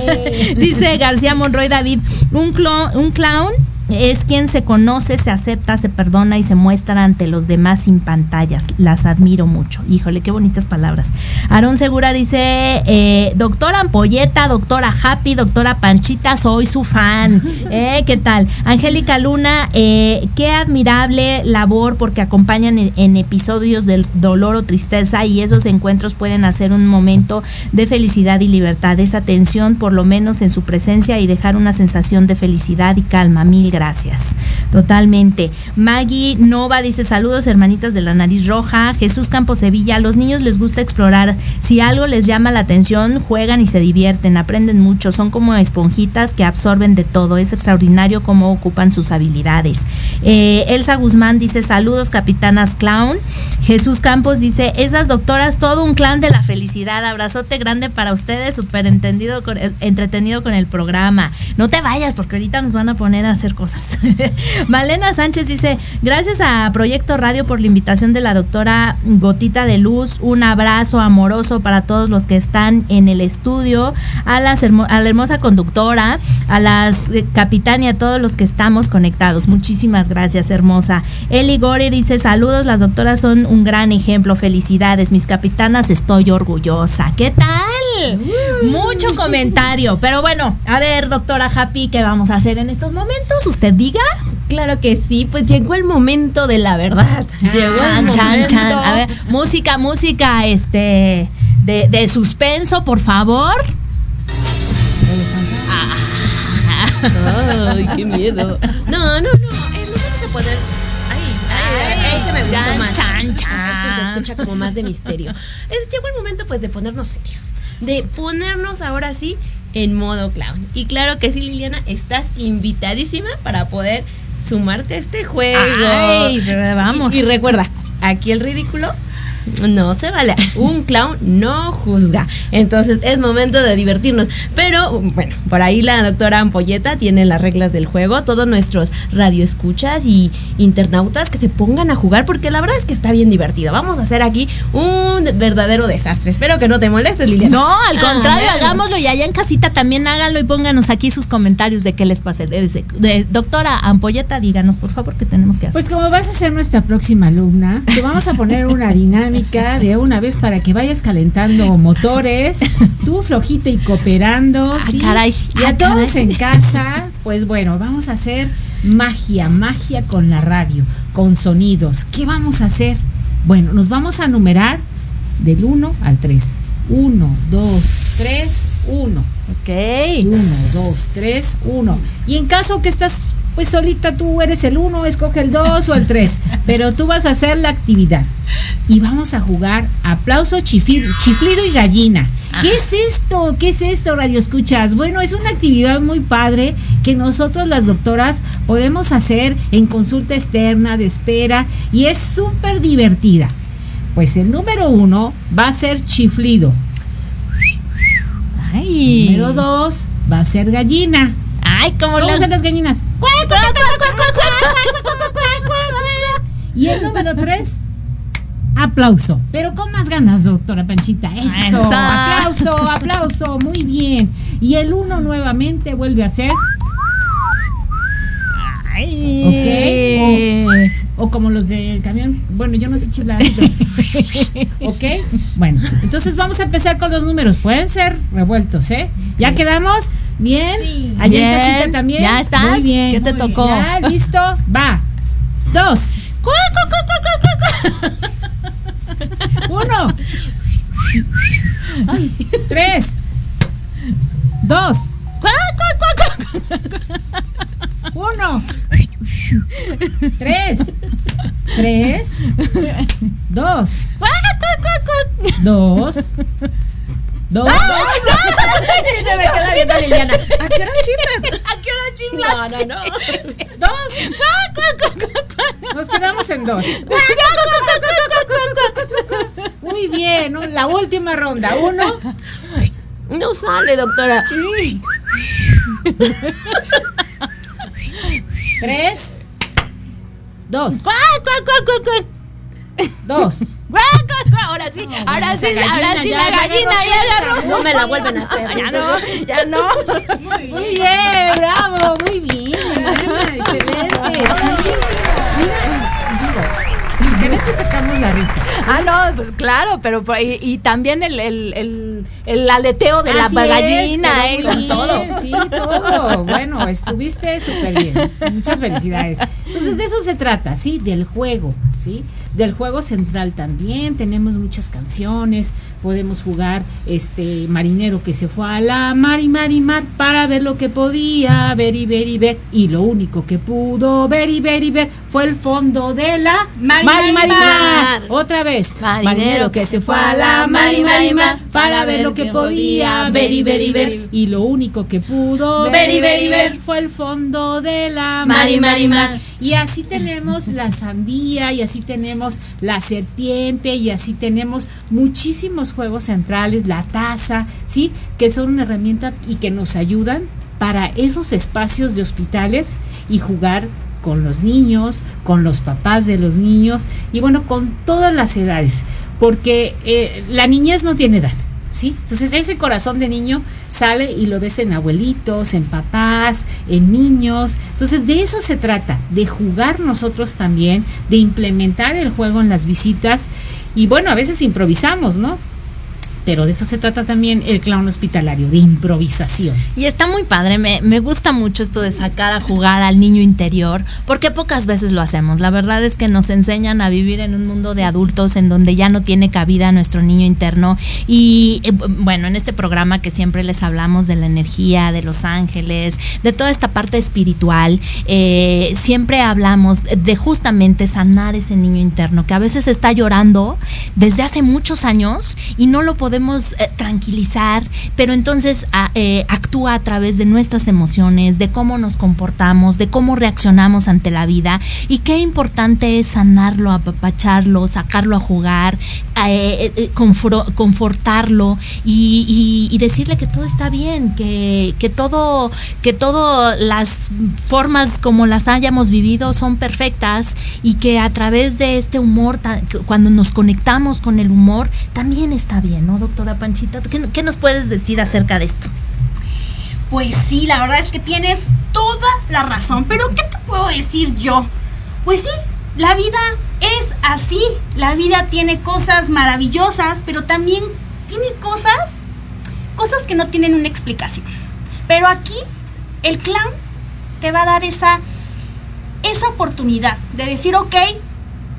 dice García Monroy David, un, un clown es quien se conoce, se acepta, se perdona y se muestra ante los demás sin pantallas. Las admiro mucho. Híjole, qué bonitas palabras. Aarón Segura dice, eh, doctora Ampolleta, doctora Happy, doctora Panchita, soy su fan. Eh, ¿Qué tal? Angélica Luna, eh, qué admirable labor porque acompañan en, en episodios del dolor o tristeza y esos encuentros pueden hacer un momento de felicidad y libertad. Esa tensión, por lo menos en su presencia y dejar una sensación de felicidad y calma. Mil gracias. Totalmente. Maggie Nova dice saludos hermanitas de la nariz roja. Jesús Campos Sevilla, a los niños les gusta explorar. Si algo les llama la atención, juegan y se divierten, aprenden mucho. Son como esponjitas que absorben de todo. Es extraordinario cómo ocupan sus habilidades. Eh, Elsa Guzmán dice saludos capitanas clown. Jesús Campos dice esas doctoras, todo un clan de la felicidad. Abrazote grande para ustedes, súper entendido eh, entretenido con el programa. No te vayas porque ahorita nos van a poner a hacer cosas. Malena Sánchez dice, gracias a Proyecto Radio por la invitación de la doctora Gotita de Luz, un abrazo amoroso para todos los que están en el estudio, a, las hermo- a la hermosa conductora, a las eh, capitán y a todos los que estamos conectados. Muchísimas gracias, hermosa. Eli Gore dice, saludos, las doctoras son un gran ejemplo, felicidades, mis capitanas, estoy orgullosa. ¿Qué tal? Mucho comentario, pero bueno, a ver, doctora Happy, ¿qué vamos a hacer en estos momentos? ¿Usted diga? Claro que sí, pues llegó el momento de la verdad. Llegó el Chan, chan, momento. chan. A ver, música, música, este, de, de suspenso, por favor. Ay, qué miedo. No, no, no. eh, nos vamos a poner. Ay, ay, ese me gustó chan, más. chan, chan. Ese se escucha como más de misterio. Es- llegó el momento, pues, de ponernos serios. De ponernos ahora sí en modo clown. Y claro que sí, Liliana, estás invitadísima para poder sumarte a este juego. Ay, vamos. Y, y recuerda, aquí el ridículo no se vale. Un clown no juzga. Entonces es momento de divertirnos. Pero bueno, por ahí la doctora Ampolleta tiene las reglas del juego. Todos nuestros radioescuchas y internautas que se pongan a jugar porque la verdad es que está bien divertido. Vamos a hacer aquí un verdadero desastre. Espero que no te molestes, Liliana. No, al contrario, Ah, bueno. hagámoslo y allá en casita también háganlo y pónganos aquí sus comentarios de qué les pasa. De, de- de- doctora Ampolleta, díganos por favor qué tenemos que hacer. Pues como vas a ser nuestra próxima alumna, te vamos a poner una dinámica de una vez para que vayas calentando motores, tú flojita y cooperando, Ay, ¿sí? caray, y a ay, todos caray. en casa, pues bueno, vamos a hacer magia, magia con la radio, con sonidos. ¿Qué vamos a hacer? Bueno, nos vamos a numerar del 1 al 3. 1, 2, 3, 1. Ok. 1, 2, 3, 1. Y en caso que estás pues solita tú eres el 1, escoge el 2 o el 3. Pero tú vas a hacer la actividad. Y vamos a jugar aplauso, chiflido, chiflido y gallina. ¿Qué es esto? ¿Qué es esto, Radio Escuchas? Bueno, es una actividad muy padre que nosotros las doctoras podemos hacer en consulta externa, de espera, y es súper divertida. Pues el número uno va a ser chiflido. Ay. Número dos va a ser gallina. Ay, como ¿Cómo la- son las gallinas? Y el número tres, aplauso. Pero con más ganas, doctora Panchita. Eso. Aplauso, aplauso. Muy bien. Y el uno nuevamente vuelve a ser. ¿Ok? O, o como los del camión. Bueno, yo no sé chiflar. pero- ¿Ok? Bueno, entonces vamos a empezar con los números. Pueden ser revueltos, ¿eh? ¿Ya quedamos? ¿Bien? Allá en Bien. casita también. ¿Ya estás? Muy bien. ¿Qué te muy bien. tocó? ¿Ya? ¿Listo? Va. Dos. Uno. Tres. Dos. Uno. Tres. Tres. Dos. Dos. Dos. Se me queda viendo a Liliana. ¿A qué hora chiflan? ¿A qué hora chiflas? No, no, no. Dos. Nos quedamos en dos. Muy bien, la última ronda. Uno. No sale, doctora. Tres. Dos. Dos. Ahora sí, ahora sí, ahora sí, la gallina ya agarró. No me la vuelven a hacer. Ya no, ya no. Muy bien, bravo, muy bien. Excelente. Sí. Mira, digo, que sacamos la risa. Ah, no, pues claro, pero y, y también el, el, el, el aleteo de Así la es, gallina, eh, bien, todo. Sí, todo. Bueno, estuviste súper bien. Muchas felicidades. Entonces, de eso se trata, ¿sí? Del juego, ¿sí? Del juego central también. Tenemos muchas canciones. Podemos jugar este marinero que se fue a la mar y mar y mar para ver lo que podía ver y ver y ver. Y lo único que pudo ver y ver y ver fue el fondo de la Mar y mar y mar y. Otra vez. Marinero Marinero que se fue a la mar y mar y mar para ver lo que podía ver y ver y ver. Y lo único que pudo Ver y ver y ver. fue el fondo de la Mar y mar y mar. Y así tenemos la sandía, y así tenemos la serpiente, y así tenemos muchísimos juegos centrales, la taza, ¿sí? Que son una herramienta y que nos ayudan para esos espacios de hospitales y jugar con los niños, con los papás de los niños y bueno, con todas las edades, porque eh, la niñez no tiene edad. ¿Sí? Entonces ese corazón de niño sale y lo ves en abuelitos, en papás, en niños. Entonces de eso se trata, de jugar nosotros también, de implementar el juego en las visitas y bueno, a veces improvisamos, ¿no? De eso se trata también el clown hospitalario, de improvisación. Y está muy padre, me, me gusta mucho esto de sacar a jugar al niño interior, porque pocas veces lo hacemos. La verdad es que nos enseñan a vivir en un mundo de adultos en donde ya no tiene cabida nuestro niño interno. Y eh, bueno, en este programa que siempre les hablamos de la energía, de los ángeles, de toda esta parte espiritual, eh, siempre hablamos de justamente sanar ese niño interno que a veces está llorando desde hace muchos años y no lo podemos eh, tranquilizar, pero entonces a- eh, actúa a través de nuestras emociones, de cómo nos comportamos, de cómo reaccionamos ante la vida. Y qué importante es sanarlo, apapacharlo, sacarlo a jugar, eh, confortarlo y, decirle que todo está bien, que, que todo, que todas las formas como las hayamos vivido son perfectas y que a través de este humor, cuando nos conectamos con el humor, también está bien, ¿no, doctora Panchita? ¿Qué, nos puedes decir acerca de esto? Pues sí, la verdad es que tienes toda la razón. Pero ¿qué te puedo decir yo? Pues sí, la vida es así. La vida tiene cosas maravillosas, pero también tiene cosas, cosas que no tienen una explicación. Pero aquí el clown te va a dar esa, esa oportunidad de decir, ok,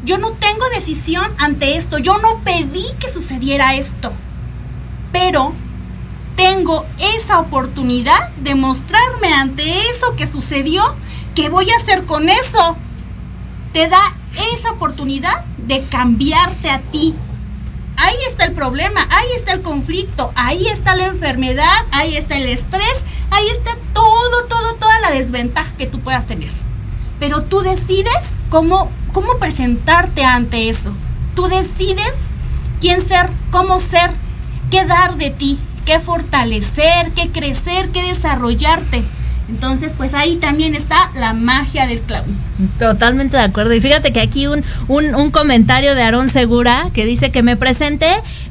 yo no tengo decisión ante esto, yo no pedí que sucediera esto, pero tengo esa oportunidad de mostrarme ante eso que sucedió, ¿qué voy a hacer con eso? Te da esa oportunidad de cambiarte a ti. Ahí está el problema, ahí está el conflicto, ahí está la enfermedad, ahí está el estrés, ahí está todo, todo, toda la desventaja que tú puedas tener. Pero tú decides cómo, cómo presentarte ante eso. Tú decides quién ser, cómo ser, qué dar de ti, qué fortalecer, qué crecer, qué desarrollarte. Entonces, pues ahí también está la magia del clown. Totalmente de acuerdo. Y fíjate que aquí un, un, un comentario de Aarón Segura que dice que me presente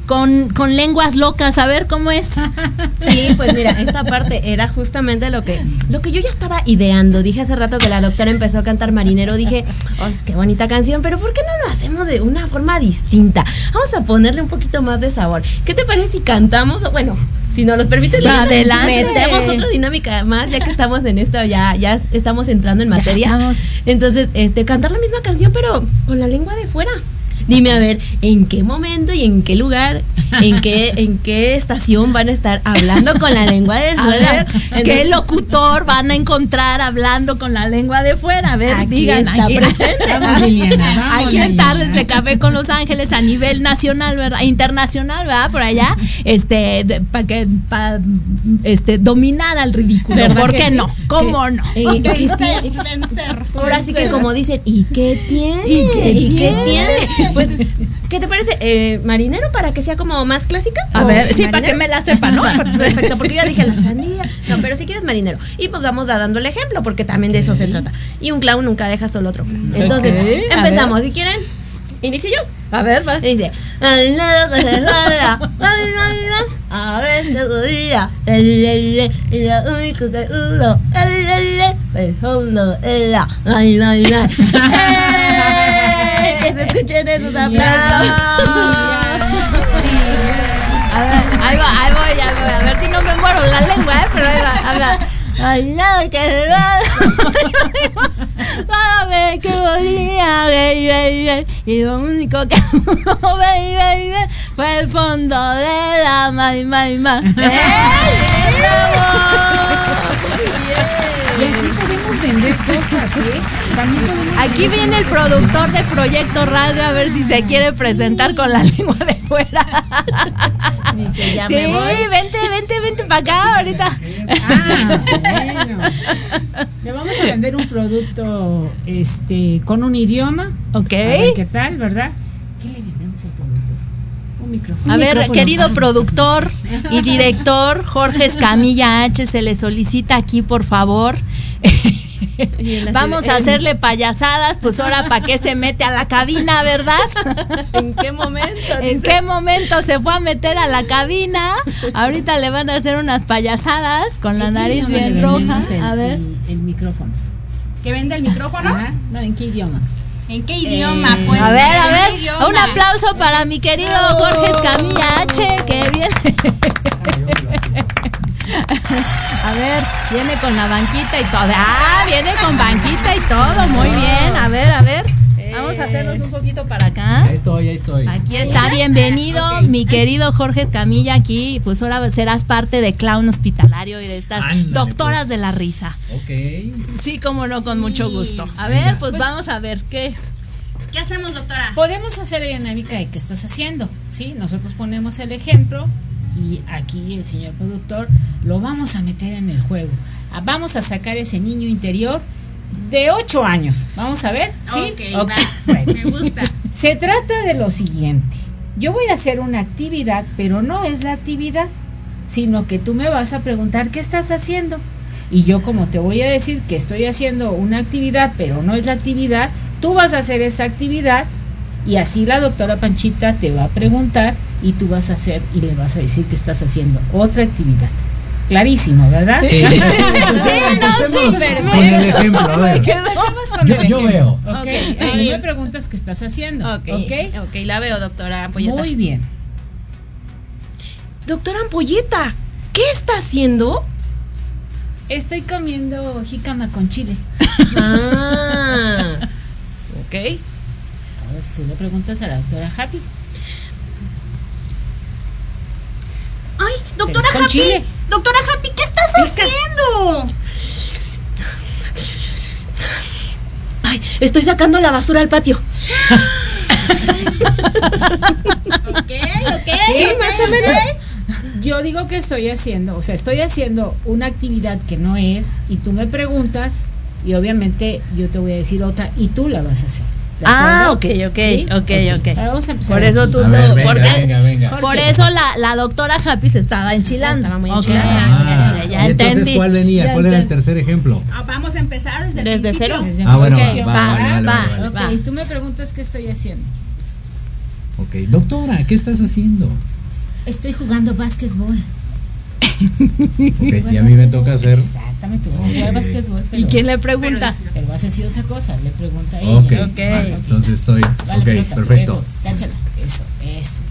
con, con lenguas locas. A ver cómo es. Sí, pues mira, esta parte era justamente lo que, lo que yo ya estaba ideando. Dije hace rato que la doctora empezó a cantar marinero. Dije, oh, qué bonita canción, pero ¿por qué no lo hacemos de una forma distinta? Vamos a ponerle un poquito más de sabor. ¿Qué te parece si cantamos? Bueno, si nos los permites, adelante. metemos otra dinámica más, ya que estamos en esto, ya, ya estamos entrando en materia. Entonces, este, cantar la misma canción, pero con la lengua de fuera. Dime a ver, ¿en qué momento y en qué lugar, en qué, en qué estación van a estar hablando con la lengua de fuera? ¿qué locutor van a encontrar hablando con la lengua de fuera? A ver, digan, está aquí, presente. Vamos, Liliana, vamos, aquí en. Tardes de Café con Los Ángeles a nivel nacional, ¿verdad? Internacional, ¿verdad? Por allá, este, para que, para, este, dominar al ridículo. ¿Verdad ¿Por qué sí? no? ¿Cómo Que- no? eh, que sí. Vencer, vencer. Ahora sí que como dicen, ¿y qué tiene? ¿Y qué tiene? tiene? Pues, ¿qué te parece? Eh, ¿Marinero para que sea como más clásica? A ¿O ver, sí, para que me la sepa, ¿no? Perfecto, porque yo dije la sandía. No, pero si quieres marinero. Y pues vamos dando el ejemplo, porque también de eso se trata. Y un clown nunca deja solo otro clown. Entonces, a empezamos. Si quieren, inicio yo. A ver, vas. Dice, "Al lado que se salga, a ver todo día, el, el, el, y lo único que uno, el, el, el, el fondo, el, la, ay, la, la. Que se escuchen esos aplausos. A ver, ahí voy, ahí voy. A ver si no me muero la lengua, ¿eh? Pero ahí va. Al lado que va. A ver qué volía, baby, baby. Y lo único que baby, baby, fue el fondo de la may, may, may. ¡Eh! Y así podemos vender cosas, ¿eh? Aquí viene el productor de Proyecto Radio a ver si se quiere presentar con la lengua de fuera. Dice, ya sí, me voy. vente, vente, vente para acá ahorita. Ah, bueno. Le vamos a vender un producto este con un idioma. Ok. A ver qué tal, ¿verdad? ¿Qué le vendemos al productor? Un micrófono. A ver, micrófono. querido Ah. productor y director Jorge Escamilla H, se le solicita aquí, por favor. Vamos a hacerle payasadas, pues ahora para qué se mete a la cabina, ¿verdad? ¿En qué momento? ¿En qué momento se fue a meter a la cabina? Ahorita le van a hacer unas payasadas con la ¿En qué nariz bien roja. el- A ver. El, el micrófono. ¿Que vende el micrófono? Ajá. No, ¿en qué idioma? ¿En qué idioma? Pues A ver, a ver, un aplauso para mi querido Jorge Escamilla H, que viene. A ver, viene con la banquita y todo. Ah, viene con banquita y todo, muy bien. A ver, a ver. Vamos a hacernos un poquito para acá. Ahí estoy, ahí estoy. Aquí está, bienvenido mi querido Jorge Escamilla aquí, pues ahora serás parte de Clown Hospitalario y de estas Ándale, doctoras pues. de la risa. Ok. Sí, como no, con mucho gusto. A ver, pues vamos a ver qué. ¿Qué hacemos, doctora? Podemos hacer la dinámica de qué estás haciendo, ¿sí? Nosotros ponemos el ejemplo y aquí el señor productor lo vamos a meter en el juego. Ah, Vamos a sacar ese niño interior de 8 años. Vamos a ver, ¿sí? Bueno. Me gusta. Se trata de lo siguiente. Yo voy a hacer una actividad, pero no es la actividad, sino que tú me vas a preguntar qué estás haciendo. Y yo como te voy a decir que estoy haciendo una actividad, pero no es la actividad, tú vas a hacer esa actividad y así la doctora Panchita te va a preguntar y tú vas a hacer y le vas a decir que estás haciendo otra actividad. Clarísimo, ¿verdad? Sí. Sí, no, sí, con el ejemplo, a ver. Con Yo- el yo ejemplo, veo. ¿ok? Ok. Y tú me preguntas qué estás haciendo. Ok, ¿Ok? ok, la veo, doctora Ampolleta. Muy bien. Doctora Ampolleta, ¿qué está haciendo? Estoy comiendo jícama con chile. Ah, ok. Ahora tú le preguntas a la doctora Happy. Ay, doctora Happy. chile. Doctora Happy, ¿qué estás haciendo? Ay, estoy sacando la basura al patio. Ok, ok. Sí, más o menos. Yo digo que estoy haciendo, o sea, estoy haciendo una actividad que no es y tú me preguntas y obviamente yo te voy a decir otra y tú la vas a hacer. ¿De Ah, ok, ok, ¿Sí? ok, ok. Vamos a empezar. Por eso tú A no, ver, venga, porque- venga, venga. por eso la, la doctora Happy se estaba enchilando. Estaba muy enchilada. Ah, ya, ¿Y ya entonces entendí. cuál venía? Ya ¿Cuál era el entendí. tercer ejemplo? Ah, vamos a empezar desde, cero. Desde Ah, bueno, Ok, va, va, va, vale, vale, va. vale. Ok, Va. y tú me preguntas qué estoy haciendo. Ok, doctora, ¿qué estás haciendo? Estoy jugando básquetbol. Ok, y a mí me toca hacer. Exactamente, tú vas a jugar Ok. básquetbol. ¿Y pero- quién le pregunta? Pero vas a decir otra cosa, le pregunta a ella. Ok, vale, entonces estoy. Vale, Ok, perfecto. Eso, táchala. Eso, eso.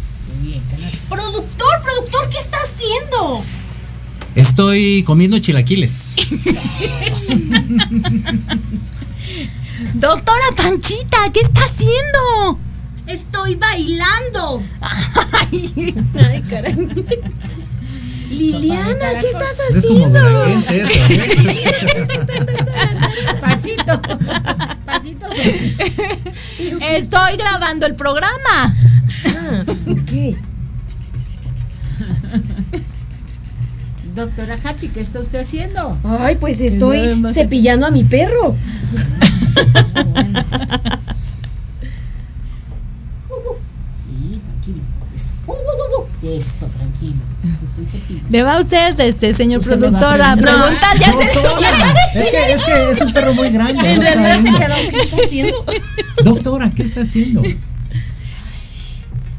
Muy bien. Productor, productor, ¿qué está haciendo? Estoy comiendo chilaquiles. Doctora Panchita, ¿qué está haciendo? Estoy bailando. Ay, caray. Liliana, ¿qué estás Es como haciendo? eso, ¿eh? Pasito. Pasito. Estoy grabando el programa. ¿Qué? Doctora Happy, ¿qué está usted haciendo? Ay, pues estoy cepillando a mi perro. Sí, tranquilo. Eso, Eso, tranquilo. Estoy cepillando. Le va usted, este señor Usted me va productor, a preguntar. Ya se Doctora, es que, es que es un perro muy grande. En realidad se quedó. ¿Qué está haciendo? Doctora, ¿qué está haciendo? Me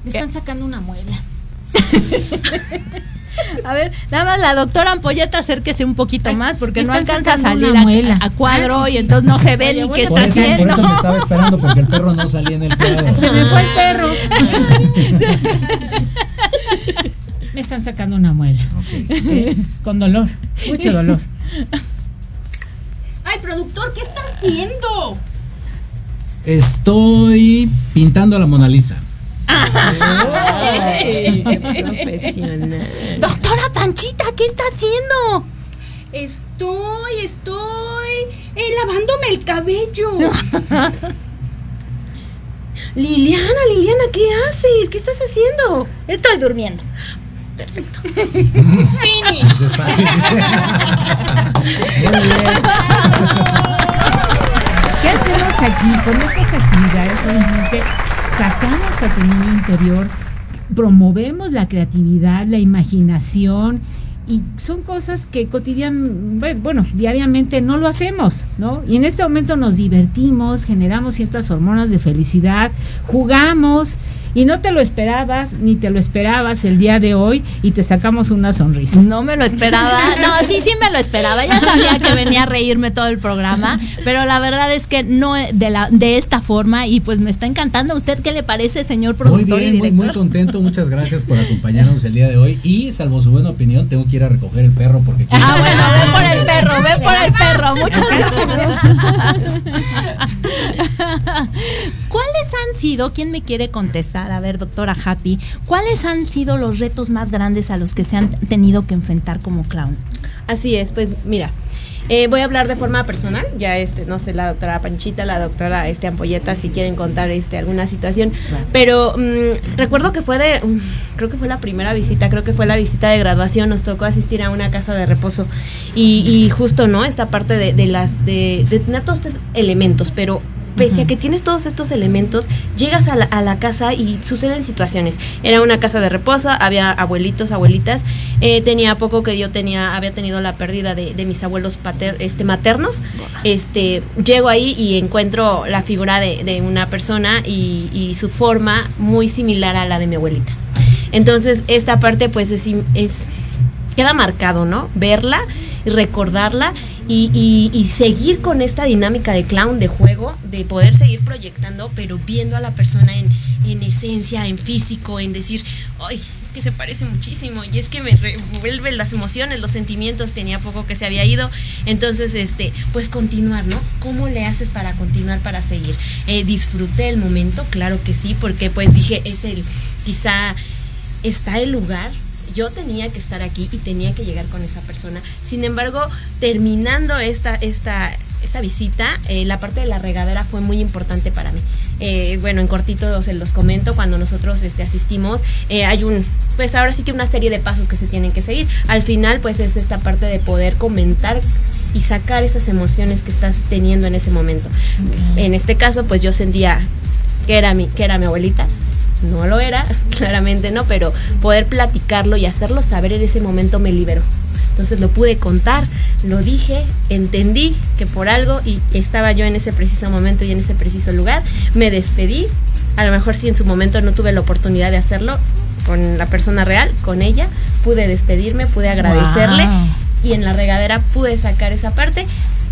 están sacando una muela. A ver, nada más la doctora Ampolleta acérquese un poquito más porque me no alcanza a salir a, a cuadro Ah, sí, y entonces no se ve Oye, ni qué está Por eso, por haciendo. eso me estaba esperando, porque el perro no salía en el cuadro. Se me fue el perro. me están sacando una muela. Eh, Con dolor. Mucho dolor. Ay, productor, ¿qué está haciendo? Estoy pintando a la Mona Lisa. Ay, qué profesional. Doctora Panchita, ¿qué está haciendo? Estoy, estoy eh, lavándome el cabello. Liliana, Liliana, ¿qué haces? ¿Qué estás haciendo? Estoy durmiendo. Perfecto. Eso es fácil. Muy bien. ¿Qué hacemos aquí? Con estas actividades obviamente sacamos a tu niño interior, promovemos la creatividad, la imaginación y son cosas que cotidian, bueno, diariamente no lo hacemos, ¿no? Y en este momento nos divertimos, generamos ciertas hormonas de felicidad, jugamos y no te lo esperabas ni te lo esperabas el día de hoy y te sacamos una sonrisa. No me lo esperaba. No, sí, sí me lo esperaba. Ya sabía que venía a reírme todo el programa, pero la verdad es que no de la de esta forma y pues me está encantando. ¿A usted qué le parece, señor Muy productor bien, y muy, director? muy contento. Muchas gracias por acompañarnos el día de hoy. Y salvo su buena opinión, tengo que ir a recoger el perro porque quiero- Ah, bueno, ve por el perro, ve por el perro. Muchas gracias. ¿Cuáles han sido, quién me quiere contestar? A ver, doctora Happy, ¿cuáles han sido los retos más grandes a los que se han tenido que enfrentar como clown? Así es, pues mira. eh, voy a hablar de forma personal, ya este, no sé, la doctora Panchita, la doctora este, Ampolleta, si quieren contar este, alguna situación, pero mm, recuerdo que fue de, mm, creo que fue la primera visita, creo que fue la visita de graduación, nos tocó asistir a una casa de reposo y, y justo, ¿no? Esta parte de, de las, de, de tener todos estos elementos, pero pese a que tienes todos estos elementos, llegas a la, a la casa y suceden situaciones. Era una casa de reposo, había abuelitos, abuelitas. eh, tenía poco que yo tenía, había tenido la pérdida de, de mis abuelos pater, este, maternos. Este, llego ahí y encuentro la figura de, de una persona y, y su forma muy similar a la de mi abuelita. Entonces, esta parte pues es, es queda marcado, ¿no? Verla y recordarla y, seguir con esta dinámica de clown, de juego, de poder seguir proyectando, pero viendo a la persona en, en esencia, en físico, en decir, ay, es que se parece muchísimo y es que me revuelve las emociones, los sentimientos, tenía poco que se había ido, entonces, este, pues continuar, ¿no? ¿Cómo le haces para continuar, para seguir? Eh, disfruté el momento, claro que sí, porque pues dije, es el, quizá está el lugar, yo tenía que estar aquí y tenía que llegar con esa persona. Sin embargo, terminando esta, esta, esta visita, eh, la parte de la regadera fue muy importante para mí. Eh, bueno, en cortito se los comento, cuando nosotros este, asistimos, eh, hay un, pues ahora sí que una serie de pasos que se tienen que seguir. Al final, pues es esta parte de poder comentar y sacar esas emociones que estás teniendo en ese momento. En este caso, pues yo sentía que era mi, que era mi abuelita, no lo era, claramente no, pero poder platicarlo y hacerlo saber en ese momento me liberó. Entonces lo pude contar, lo dije, entendí que por algo y estaba yo en ese preciso momento y en ese preciso lugar, me despedí. A lo mejor si en su momento no tuve la oportunidad de hacerlo con la persona real, con ella, pude despedirme, pude agradecerle Wow. y en la regadera pude sacar esa parte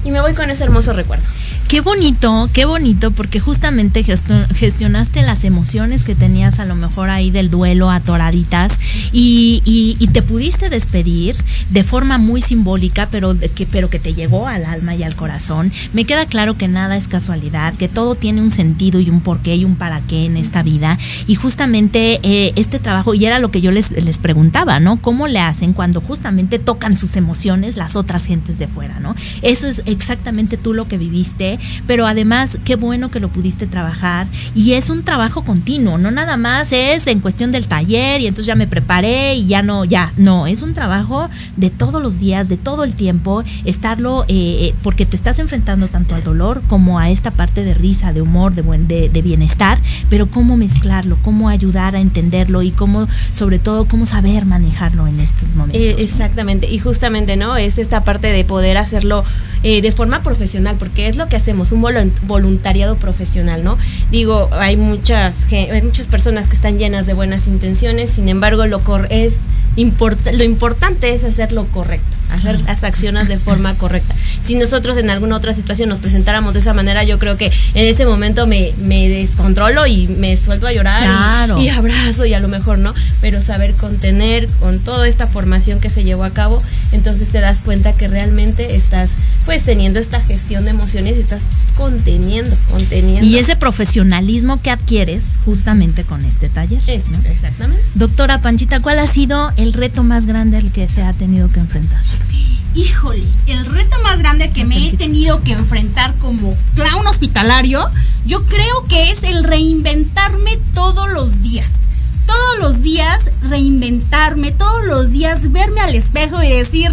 y me voy con ese hermoso recuerdo. Qué bonito, qué bonito, porque justamente gestionaste las emociones que tenías a lo mejor ahí del duelo atoraditas y, te pudiste despedir de forma muy simbólica, pero, que, pero que te llegó al alma y al corazón. Me queda claro que nada es casualidad, que todo tiene un sentido y un porqué y un para qué en esta vida. Y justamente eh, este trabajo, y era lo que yo les, les preguntaba, ¿no? ¿Cómo le hacen cuando justamente tocan sus emociones las otras gentes de fuera, ¿no? Eso es exactamente tú lo que viviste pero además qué bueno que lo pudiste trabajar y es un trabajo continuo, no nada más es en cuestión del taller y entonces ya me preparé y ya no, ya, no, es un trabajo de todos los días, de todo el tiempo, estarlo, eh, porque te estás enfrentando tanto al dolor como a esta parte de risa, de humor, de, buen, de, bienestar, pero cómo mezclarlo, cómo ayudar a entenderlo y cómo, sobre todo, cómo saber manejarlo en estos momentos. Eh, exactamente, y justamente, ¿no? Es esta parte de poder hacerlo eh, de forma profesional, porque es lo que hacemos, un voluntariado profesional, ¿no? Digo, hay muchas, hay muchas personas que están llenas de buenas intenciones, sin embargo, lo, es lo importante es hacer lo correcto, hacer las acciones de forma correcta. Si nosotros en alguna otra situación nos presentáramos de esa manera, yo creo que en ese momento me, me descontrolo y me suelto a llorar y, abrazo y a lo mejor no, pero saber contener con toda esta formación que se llevó a cabo, entonces te das cuenta que realmente estás pues teniendo esta gestión de emociones y estás conteniendo, conteniendo. Y ese profesionalismo que adquieres justamente con este taller. Exactamente. Doctora Panchita, ¿cuál ha sido el reto más grande al que se ha tenido que enfrentar? Híjole, el reto más grande que me he tenido que enfrentar como clown hospitalario, yo creo que es el reinventarme todos los días. Todos los días reinventarme, todos los días verme al espejo y decir,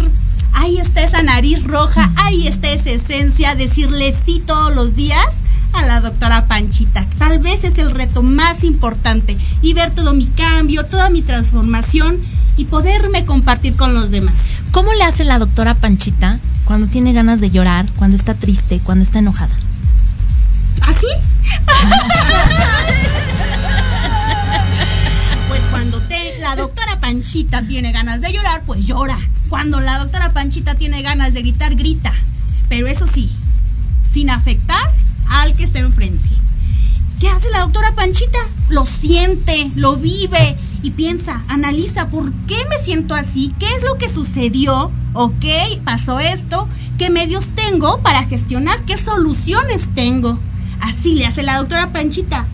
ahí está esa nariz roja, ahí está esa esencia, decirle sí todos los días a la doctora Panchita. Tal vez es el reto más importante y ver todo mi cambio, toda mi transformación y poderme compartir con los demás. ¿Cómo le hace la doctora Panchita cuando tiene ganas de llorar, cuando está triste, cuando está enojada? ¿Así? Panchita tiene ganas de llorar, pues llora. Cuando la doctora Panchita tiene ganas de gritar, grita. Pero eso sí, sin afectar al que está enfrente. ¿Qué hace la doctora Panchita? Lo siente, lo vive y piensa, analiza por qué me siento así, qué es lo que sucedió, ok, pasó esto, qué medios tengo para gestionar, qué soluciones tengo. Así le hace la doctora Panchita.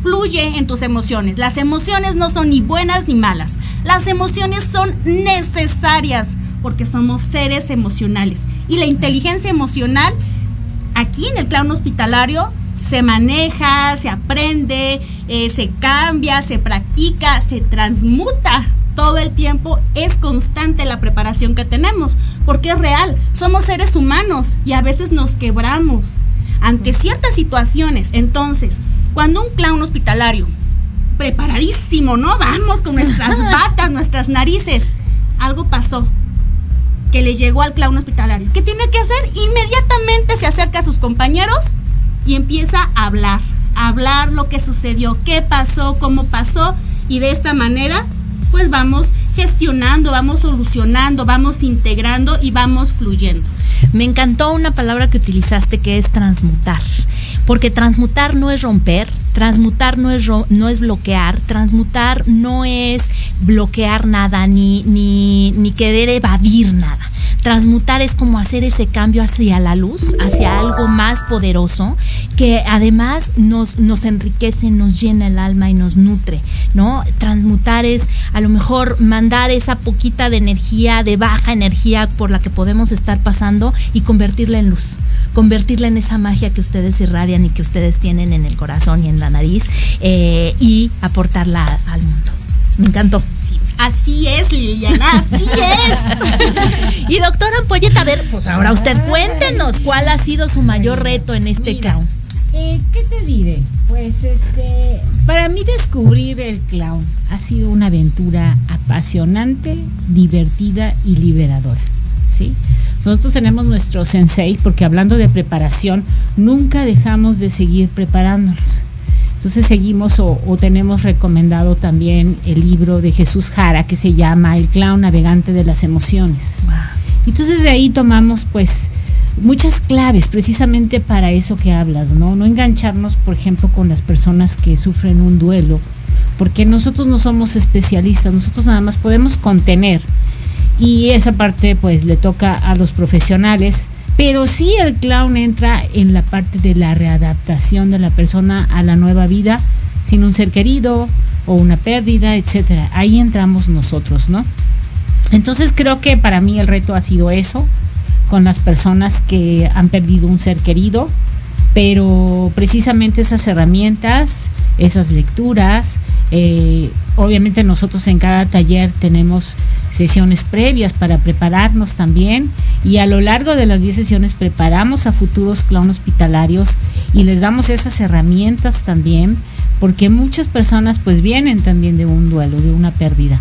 Fluye en tus emociones. Las emociones no son ni buenas ni malas. Las emociones son necesarias porque somos seres emocionales. Y la inteligencia emocional, aquí en el clown hospitalario, se maneja, se aprende, eh, se cambia, se practica, se transmuta todo el tiempo. Es constante la preparación que tenemos, porque es real. Somos seres humanos y a veces nos quebramos ante ciertas situaciones. Entonces, cuando un clown hospitalario, preparadísimo, ¿no? Vamos con nuestras batas, nuestras narices. Algo pasó que le llegó al clown hospitalario. ¿Qué tiene que hacer? Inmediatamente se acerca a sus compañeros y empieza a hablar, a hablar lo que sucedió, qué pasó, cómo pasó y de esta manera pues vamos gestionando, vamos solucionando, vamos integrando y vamos fluyendo. Me encantó una palabra que utilizaste que es transmutar, porque transmutar no es romper, transmutar no es, no es bloquear, transmutar no es bloquear nada ni, ni, ni querer evadir nada Transmutar es como hacer ese cambio hacia la luz, hacia algo más poderoso, que además nos, nos enriquece, nos llena el alma y nos nutre, ¿no? Transmutar es a lo mejor mandar esa poquita de energía, de baja energía por la que podemos estar pasando y convertirla en luz convertirla en esa magia que ustedes irradian y que ustedes tienen en el corazón y en la nariz eh, y aportarla al mundo. Me encantó. Así es, Liliana, así es. y doctora Ampolleta, a ver, pues ahora usted cuéntenos cuál ha sido su mayor reto en este clown. Eh, ¿Qué te diré? Pues este, para mí descubrir el clown ha sido una aventura apasionante, divertida y liberadora. ¿sí? Nosotros tenemos nuestro sensei porque hablando de preparación, nunca dejamos de seguir preparándonos. Entonces seguimos o, tenemos recomendado también el libro de Jesús Jara que se llama El clown navegante de las emociones. Entonces de ahí tomamos pues muchas claves precisamente para eso que hablas, ¿no? No engancharnos, por ejemplo, con las personas que sufren un duelo, porque nosotros no somos especialistas, nosotros nada más podemos contener. Y esa parte pues le toca a los profesionales, pero sí el clown entra en la parte de la readaptación de la persona a la nueva vida sin un ser querido o una pérdida, etcétera. Ahí entramos nosotros, ¿no? Entonces creo que para mí el reto ha sido eso, con las personas que han perdido un ser querido, pero precisamente esas herramientas, esas lecturas, eh, obviamente nosotros en cada taller tenemos sesiones previas para prepararnos también y a lo largo de las 10 sesiones preparamos a futuros clown hospitalarios y les damos esas herramientas también porque muchas personas pues vienen también de un duelo, de una pérdida.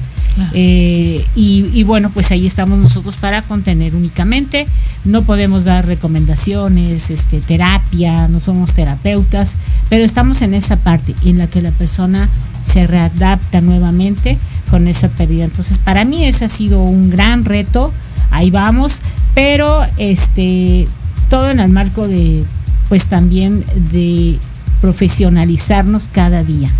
Eh, y, y, bueno, pues ahí estamos nosotros para contener únicamente. No podemos dar recomendaciones, este, terapia, no somos terapeutas, pero estamos en esa parte en la que la persona se readapta nuevamente con esa pérdida. Entonces, para mí ese ha sido un gran reto. Ahí vamos, pero este todo en el marco de pues también de profesionalizarnos cada día.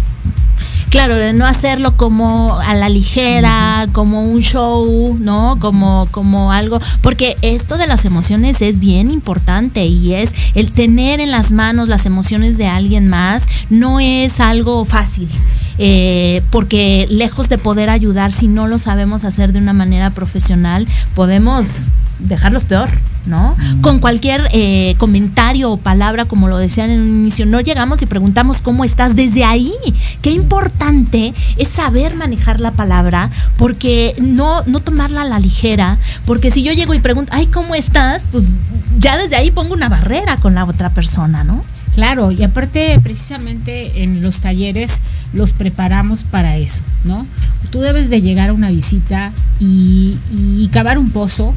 Claro, de no hacerlo como a la ligera, como un show, ¿no? Como, como algo, porque esto de las emociones es bien importante y es el tener en las manos las emociones de alguien más, no es algo fácil. Eh, porque lejos de poder ayudar, si no lo sabemos hacer de una manera profesional, podemos dejarlos peor, ¿no? Con cualquier eh, comentario o palabra, como lo decían en un inicio, no llegamos y preguntamos cómo estás desde ahí. Qué importante es saber manejar la palabra, porque no, no tomarla a la ligera, porque si yo llego y pregunto, ay, ¿cómo estás? Pues ya desde ahí pongo una barrera con la otra persona, ¿no? Claro, y aparte precisamente en los talleres los preparamos para eso, ¿no? Tú debes de llegar a una visita y, cavar un pozo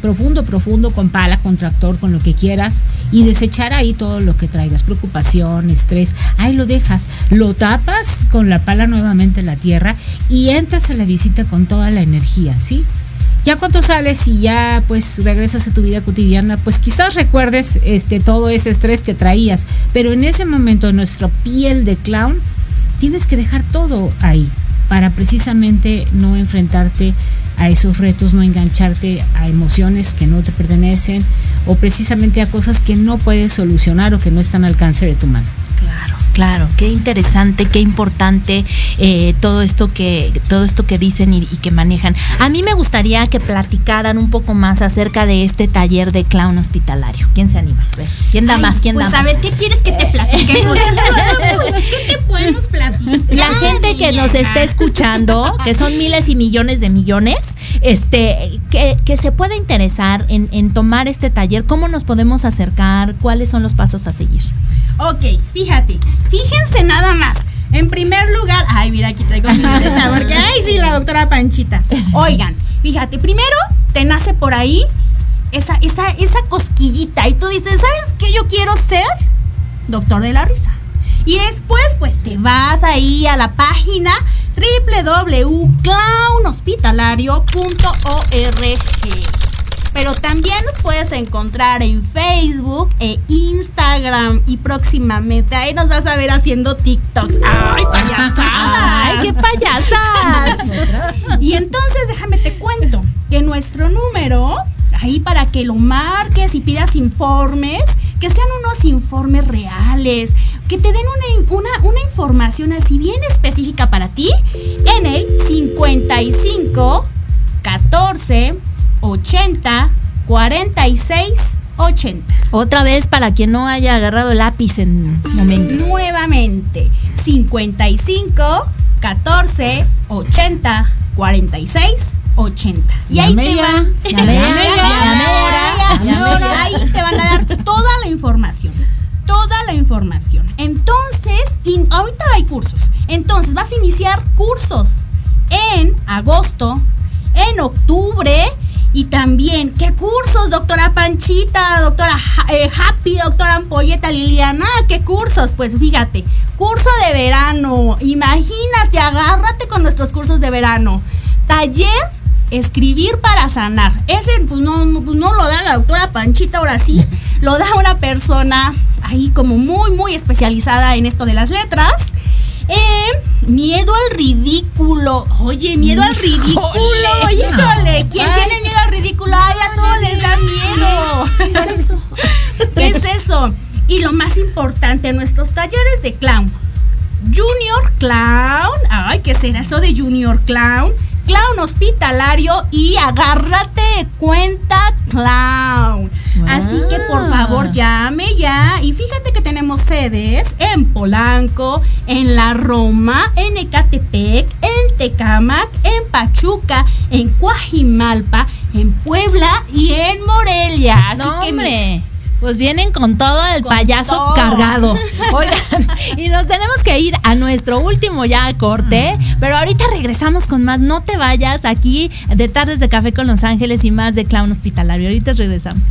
profundo, profundo, con pala, con tractor, con lo que quieras, y desechar ahí todo lo que traigas, preocupación, estrés, ahí lo dejas, lo tapas con la pala nuevamente en la tierra y entras a la visita con toda la energía, ¿sí? Ya cuando sales y ya pues regresas a tu vida cotidiana, pues quizás recuerdes este todo ese estrés que traías, pero en ese momento nuestra piel de clown tienes que dejar todo ahí para precisamente no enfrentarte a esos retos, no engancharte a emociones que no te pertenecen o precisamente a cosas que no puedes solucionar o que no están al alcance de tu mano. Claro. Claro, qué interesante, qué importante eh, todo esto que todo esto que dicen y, y, que manejan. A mí me gustaría que platicaran un poco más acerca de este taller de clown hospitalario. ¿Quién se anima? ¿Quién da Ay, más? ¿Quién pues da a más? ver, ¿qué quieres que te platiquemos? ¿Qué te podemos platicar? Gente que nos esté escuchando, que son miles y millones de millones, este, que, que se pueda interesar en, en tomar este taller, ¿cómo nos podemos acercar? ¿Cuáles son los pasos a seguir? Ok, fíjate, fíjense nada más. En primer lugar, ay, mira, aquí traigo mi libreta, porque, ay, sí, la doctora Panchita. Oigan, fíjate, primero te nace por ahí esa, esa, esa cosquillita y tú dices, ¿sabes qué yo quiero ser? Doctor de la risa. Y después, pues te vas ahí a la página www.clownhospitalario.org. Pero también nos puedes encontrar en Facebook e Instagram y próximamente ahí nos vas a ver haciendo TikToks. ¡Ay, payasadas! ¡Ay, qué payasas! y entonces déjame te cuento que nuestro número, ahí para que lo marques y pidas informes, que sean unos informes reales, que te den una, una, una información así bien específica para ti en el 55 14 80 46 80. Otra vez para quien no haya agarrado lápiz en momento. Nuevamente, 55 14 80 46 80. Y ahí te van. Ahí te van a dar toda la información. Toda la información. Entonces, ahorita hay cursos. Entonces, vas a iniciar cursos en agosto, en octubre y también, ¿qué cursos, doctora Panchita, doctora eh, Happy, doctora Ampolleta, Liliana? ¿Qué cursos? Pues fíjate, curso de verano. Imagínate, agárrate con nuestros cursos de verano. Taller escribir para sanar. Ese pues no, pues, no lo da la doctora Panchita, ahora sí, lo da una persona ahí como muy, muy especializada en esto de las letras. Eh, miedo al ridículo. Oye, miedo al ridículo. Híjole, ¿quién Ay. tiene miedo al ridículo? Ay, a todos les da miedo. ¿Qué es eso? ¿Qué es eso? Y lo más importante, nuestros talleres de clown. Junior Clown. Ay, ¿qué será eso de Junior Clown? Clown hospitalario y agárrate cuenta clown. Así que por favor llame ya. Y fíjate que tenemos sedes en Polanco, en La Roma, en Ecatepec, en Tecamac, en Pachuca, en Coajimalpa, en Puebla y en Morelia. Así No, que hombre. Pues vienen con todo el Con payaso todo. cargado. Oigan, y nos tenemos que ir a nuestro último ya corte, pero ahorita regresamos con más. No te vayas aquí de Tardes de Café con Los Ángeles y más de Clown Hospitalario. Ahorita regresamos.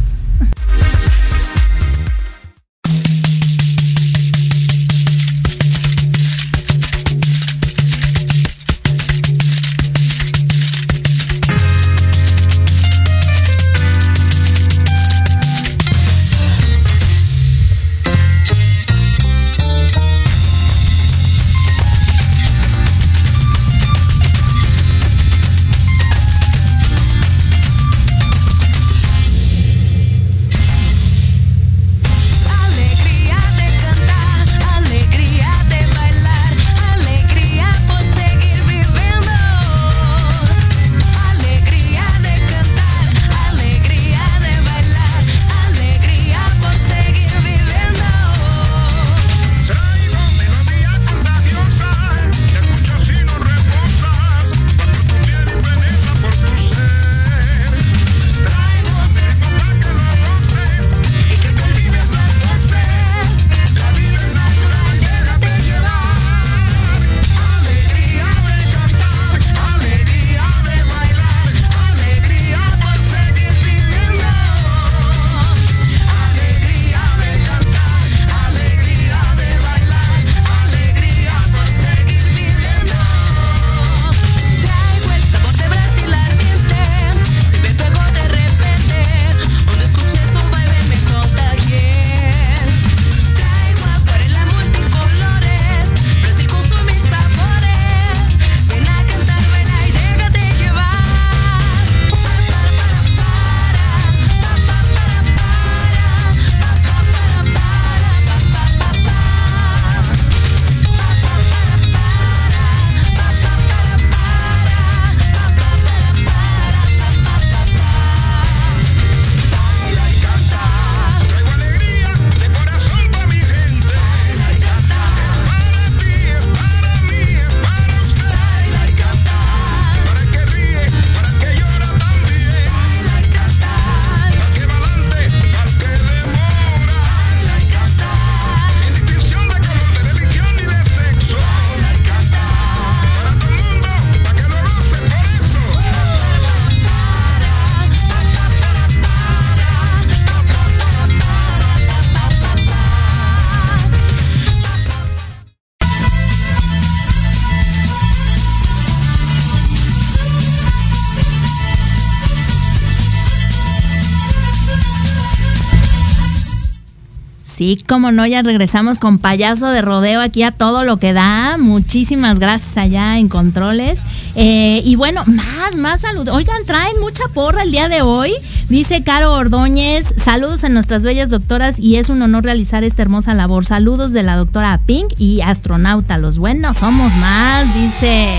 Como no, ya regresamos con payaso de rodeo aquí a todo lo que da. Muchísimas gracias allá en controles. Eh, y bueno, más, más saludos. Oigan, traen mucha porra el día de hoy. Dice Caro Ordóñez, saludos a nuestras bellas doctoras y es un honor realizar esta hermosa labor. Saludos de la doctora Pink y astronauta. Los buenos somos más, dice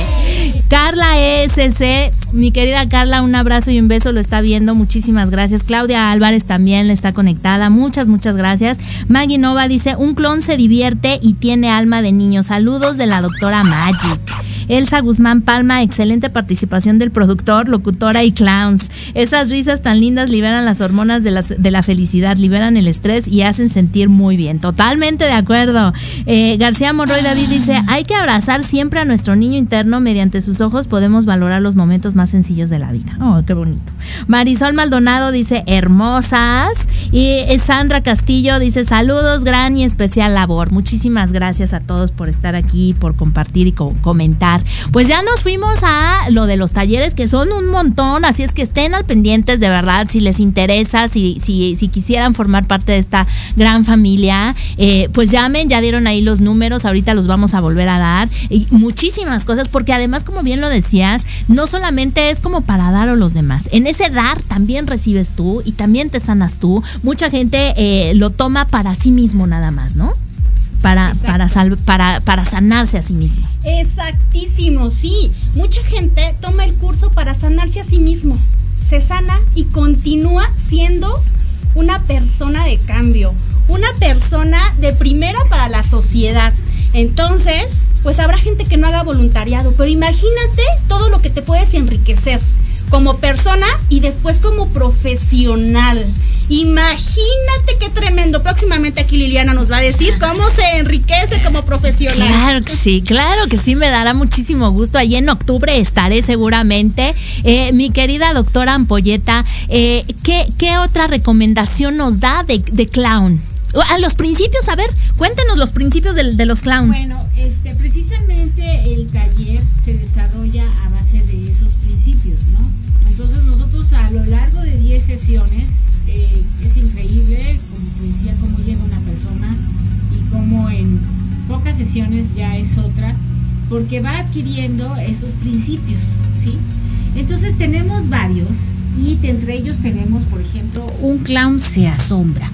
Carla ESC. Mi querida Carla, un abrazo y un beso, lo está viendo. Muchísimas gracias. Claudia Álvarez también le está conectada. Muchas, muchas gracias. Maggie Nova dice, un clon se divierte y tiene alma de niño. Saludos de la doctora Magic. Elsa Guzmán Palma, excelente participación del productor, locutora y clowns. Esas risas tan lindas liberan las hormonas de, de la felicidad, liberan el estrés y hacen sentir muy bien. Totalmente de acuerdo. Eh, García Monroy David dice, hay que abrazar siempre a nuestro niño interno. Mediante sus ojos podemos valorar los momentos más sencillos de la vida. Oh, qué bonito. Marisol Maldonado dice, hermosas. Y eh, Sandra Castillo dice saludos, gran y especial labor. Muchísimas gracias a todos por estar aquí, por compartir y co- comentar. Pues ya nos fuimos a lo de los talleres, que son un montón, así es que estén al pendientes de verdad, si les interesa, si, si, si quisieran formar parte de esta gran familia, eh, pues llamen, ya dieron ahí los números, ahorita los vamos a volver a dar. Y muchísimas cosas, porque además, como bien lo decías, no solamente es como para dar a los demás, en ese dar también recibes tú y también te sanas tú. Mucha gente eh, lo toma para sí mismo nada más, ¿no? Para, para, sal- para, para sanarse a sí mismo. Exactísimo, sí. Mucha gente toma el curso para sanarse a sí mismo. Se sana y continúa siendo una persona de cambio, una persona de primera para la sociedad. Entonces, pues habrá gente que no haga voluntariado, pero imagínate todo lo que te puedes enriquecer como persona y después como profesional. Imagínate qué tremendo. Próximamente aquí Liliana nos va a decir cómo se enriquece como profesional. Claro que sí, claro que sí, me dará muchísimo gusto. Allí en octubre estaré seguramente. Eh, mi querida doctora Ampolleta, eh, ¿qué, qué otra recomendación nos da de, de clown? A los principios, a ver, cuéntenos los principios del- de, los clown. Bueno, este, precisamente el taller se desarrolla a base de. A lo largo de 10 sesiones, eh, es increíble, como te decía, cómo llega una persona y cómo en pocas sesiones ya es otra, porque va adquiriendo esos principios, ¿sí? Entonces tenemos varios y entre ellos tenemos, por ejemplo, un clown se asombra.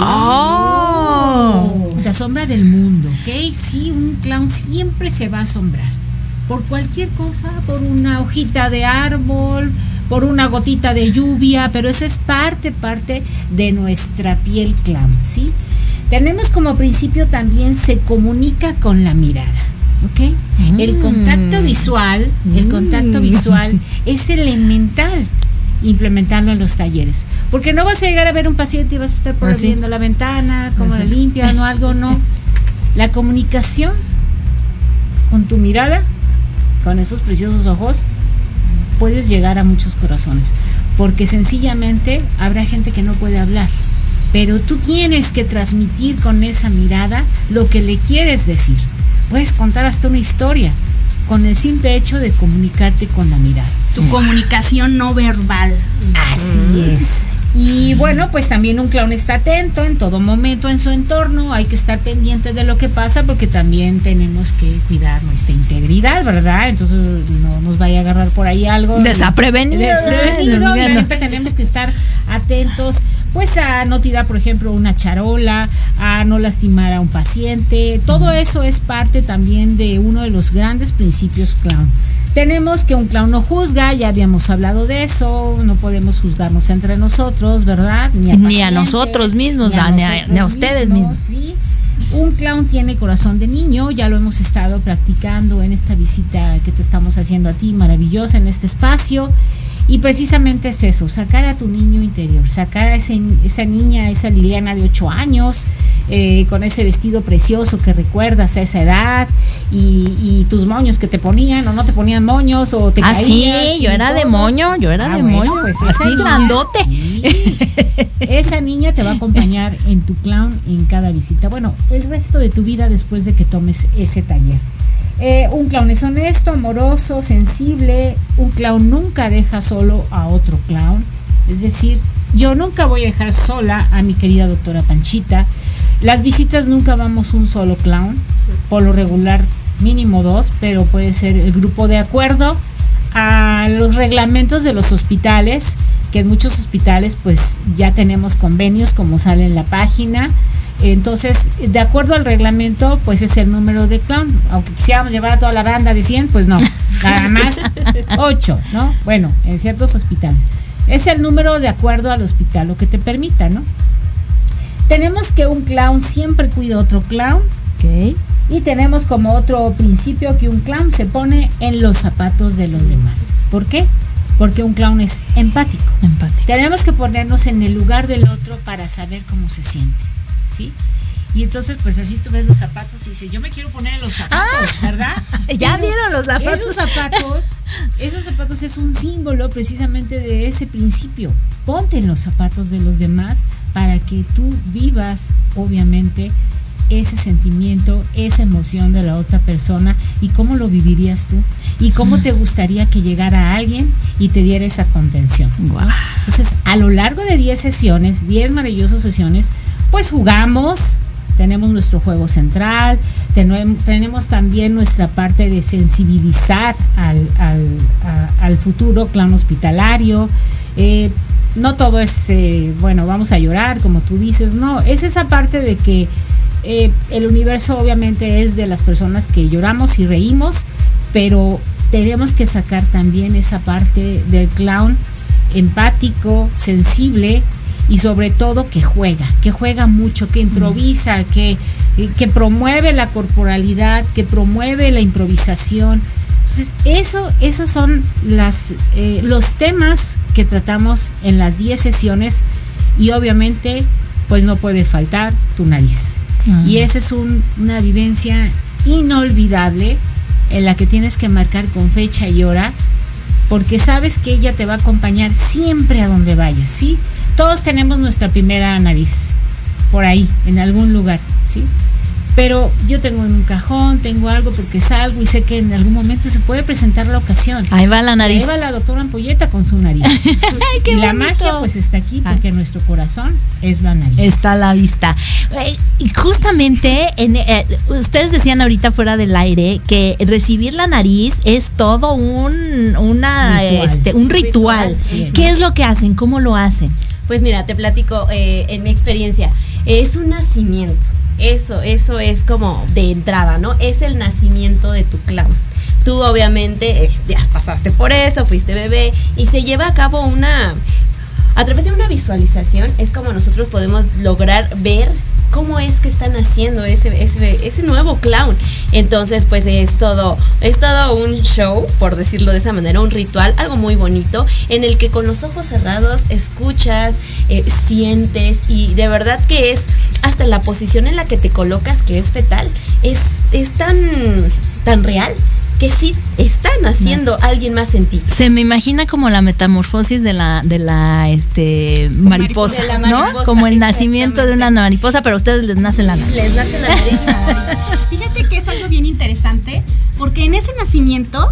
¡Oh! Se asombra del mundo, ¿ok? Sí, un clown siempre se va a asombrar. Por cualquier cosa, por una hojita de árbol, por una gotita de lluvia, pero eso es parte, parte de nuestra piel clown, ¿sí? Tenemos como principio también se comunica con la mirada, ¿ok? El contacto visual, el contacto Mm. visual es elemental implementarlo en los talleres. Porque no vas a llegar a ver un paciente y vas a estar por Así. viendo la ventana, cómo la Así. limpian o algo, no. La comunicación con tu mirada, con esos preciosos ojos, puedes llegar a muchos corazones. Porque sencillamente habrá gente que no puede hablar. Pero tú tienes que transmitir con esa mirada lo que le quieres decir. Puedes contar hasta una historia con el simple hecho de comunicarte con la mirada. Tu comunicación no verbal. Así es. Y bueno, pues también un clown está atento en todo momento en su entorno, hay que estar pendiente de lo que pasa porque también tenemos que cuidar nuestra integridad, ¿verdad? Entonces no nos vaya a agarrar por ahí algo. Desaprevenido. Desprevenido, y siempre tenemos que estar atentos pues a no tirar, por ejemplo, una charola, a no lastimar a un paciente. Todo eso es parte también de uno de los grandes principios clown. Tenemos que un clown no juzga, ya habíamos hablado de eso, no podemos juzgarnos entre nosotros, ¿verdad? Ni a pacientes, nosotros mismos, ni a, ni a- nosotros ni a ustedes mismos. ¿sí? Un clown tiene corazón de niño, ya lo hemos estado practicando en esta visita que te estamos haciendo a ti, maravillosa en este espacio. Y precisamente es eso, sacar a tu niño interior, sacar a ese- esa niña, esa Liliana de 8 años, eh, con ese vestido precioso que recuerdas a esa edad, y, y tus moños que te ponían, o no te ponían moños, o te Ah, caías. sí, yo era de todo. moño, yo era Ah, de bueno, moño, pues así niña, grandote. sí. Esa niña te va a acompañar en tu clown en cada visita. Bueno, el resto de tu vida después de que tomes ese taller. Eh, un clown es honesto, amoroso, sensible. Un clown nunca deja solo a otro clown. Es decir, yo nunca voy a dejar sola a mi querida doctora Panchita. Las visitas nunca vamos un solo clown. Por lo regular, mínimo dos, pero puede ser el grupo de acuerdo a los reglamentos de los hospitales, que en muchos hospitales pues ya tenemos convenios como sale en la página. Entonces, de acuerdo al reglamento, pues es el número de clown. Aunque quisiéramos llevar a toda la banda de 100, pues no, nada más 8, ¿no? Bueno, en ciertos hospitales. Es el número de acuerdo al hospital, lo que te permita, ¿no? Tenemos que un clown siempre cuida a otro clown. Y tenemos como otro principio que un clown se pone en los zapatos de los demás. ¿Por qué? Porque un clown es empático. Tenemos que ponernos en el lugar del otro para saber cómo se siente. ¿Sí? Y entonces, pues así tú ves los zapatos y dices, yo me quiero poner en los zapatos, ¿verdad? Ya Pero vieron los zapatos. Esos zapatos, esos zapatos es un símbolo precisamente de ese principio. Ponte en los zapatos de los demás para que tú vivas, obviamente, ese sentimiento, esa emoción de la otra persona y cómo lo vivirías tú y cómo te gustaría que llegara alguien y te diera esa contención. ¿no? Entonces, a lo largo de 10 sesiones, 10 maravillosas sesiones, pues jugamos, tenemos nuestro juego central, tenem- tenemos también nuestra parte de sensibilizar al, futuro clan hospitalario. Eh, no todo es, eh, bueno, vamos a llorar, como tú dices, no, es esa parte de que eh, el universo obviamente es de las personas que lloramos y reímos, pero tenemos que sacar también esa parte del clown empático, sensible y sobre todo que juega, que juega mucho, que improvisa, que, que promueve la corporalidad, que promueve la improvisación. Entonces, eso, esos son las, eh, los temas que tratamos en las 10 sesiones y obviamente pues no puede faltar tu nariz. Ah. Y esa es un- una vivencia inolvidable en la que tienes que marcar con fecha y hora porque sabes que ella te va a acompañar siempre a donde vayas, ¿sí? Todos tenemos nuestra primera nariz por ahí, en algún lugar, ¿sí? Pero yo tengo en un cajón, tengo algo porque salgo y sé que en algún momento se puede presentar la ocasión. Ahí va la nariz. Ahí va la doctora Ampolleta con su nariz. qué y la bonito. magia pues está aquí porque nuestro corazón es la nariz. Está a la vista. Eh, Y justamente, en, eh, ustedes decían ahorita fuera del aire que recibir la nariz es todo un, una, Ritual. este, un ritual. sí. ¿Qué es lo que hacen? ¿Cómo lo hacen? Pues mira, te platico eh, en mi experiencia. Es un nacimiento. Eso, eso es como de entrada, ¿no? Es el nacimiento de tu clown. Tú obviamente eh, ya pasaste por eso, fuiste bebé y se lleva a cabo una... A través de una visualización es como nosotros podemos lograr ver cómo es que están haciendo ese, ese, ese nuevo clown. Entonces, pues es todo, es todo un show, por decirlo de esa manera, un ritual, algo muy bonito, en el que con los ojos cerrados escuchas, eh, sientes y de verdad que es hasta la posición en la que te colocas, que es fetal, es, es tan, tan real que sí están haciendo alguien más en ti. Se me imagina como la metamorfosis de la, de la este, mariposa, De la ¿no? Como el nacimiento de una mariposa, pero a ustedes les nace la nariz. Les nace la nariz. Fíjate que es algo bien interesante, porque en ese nacimiento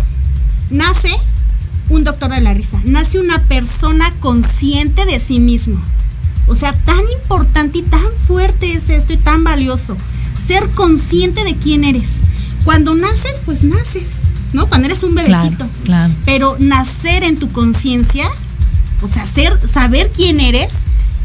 nace un doctor de la risa, nace una persona consciente de sí mismo. O sea, tan importante y tan fuerte es esto y tan valioso. Ser consciente de quién eres. Cuando naces, pues naces, ¿no? Cuando eres un bebecito. Claro, claro. Pero nacer en tu conciencia, o sea, ser, saber quién eres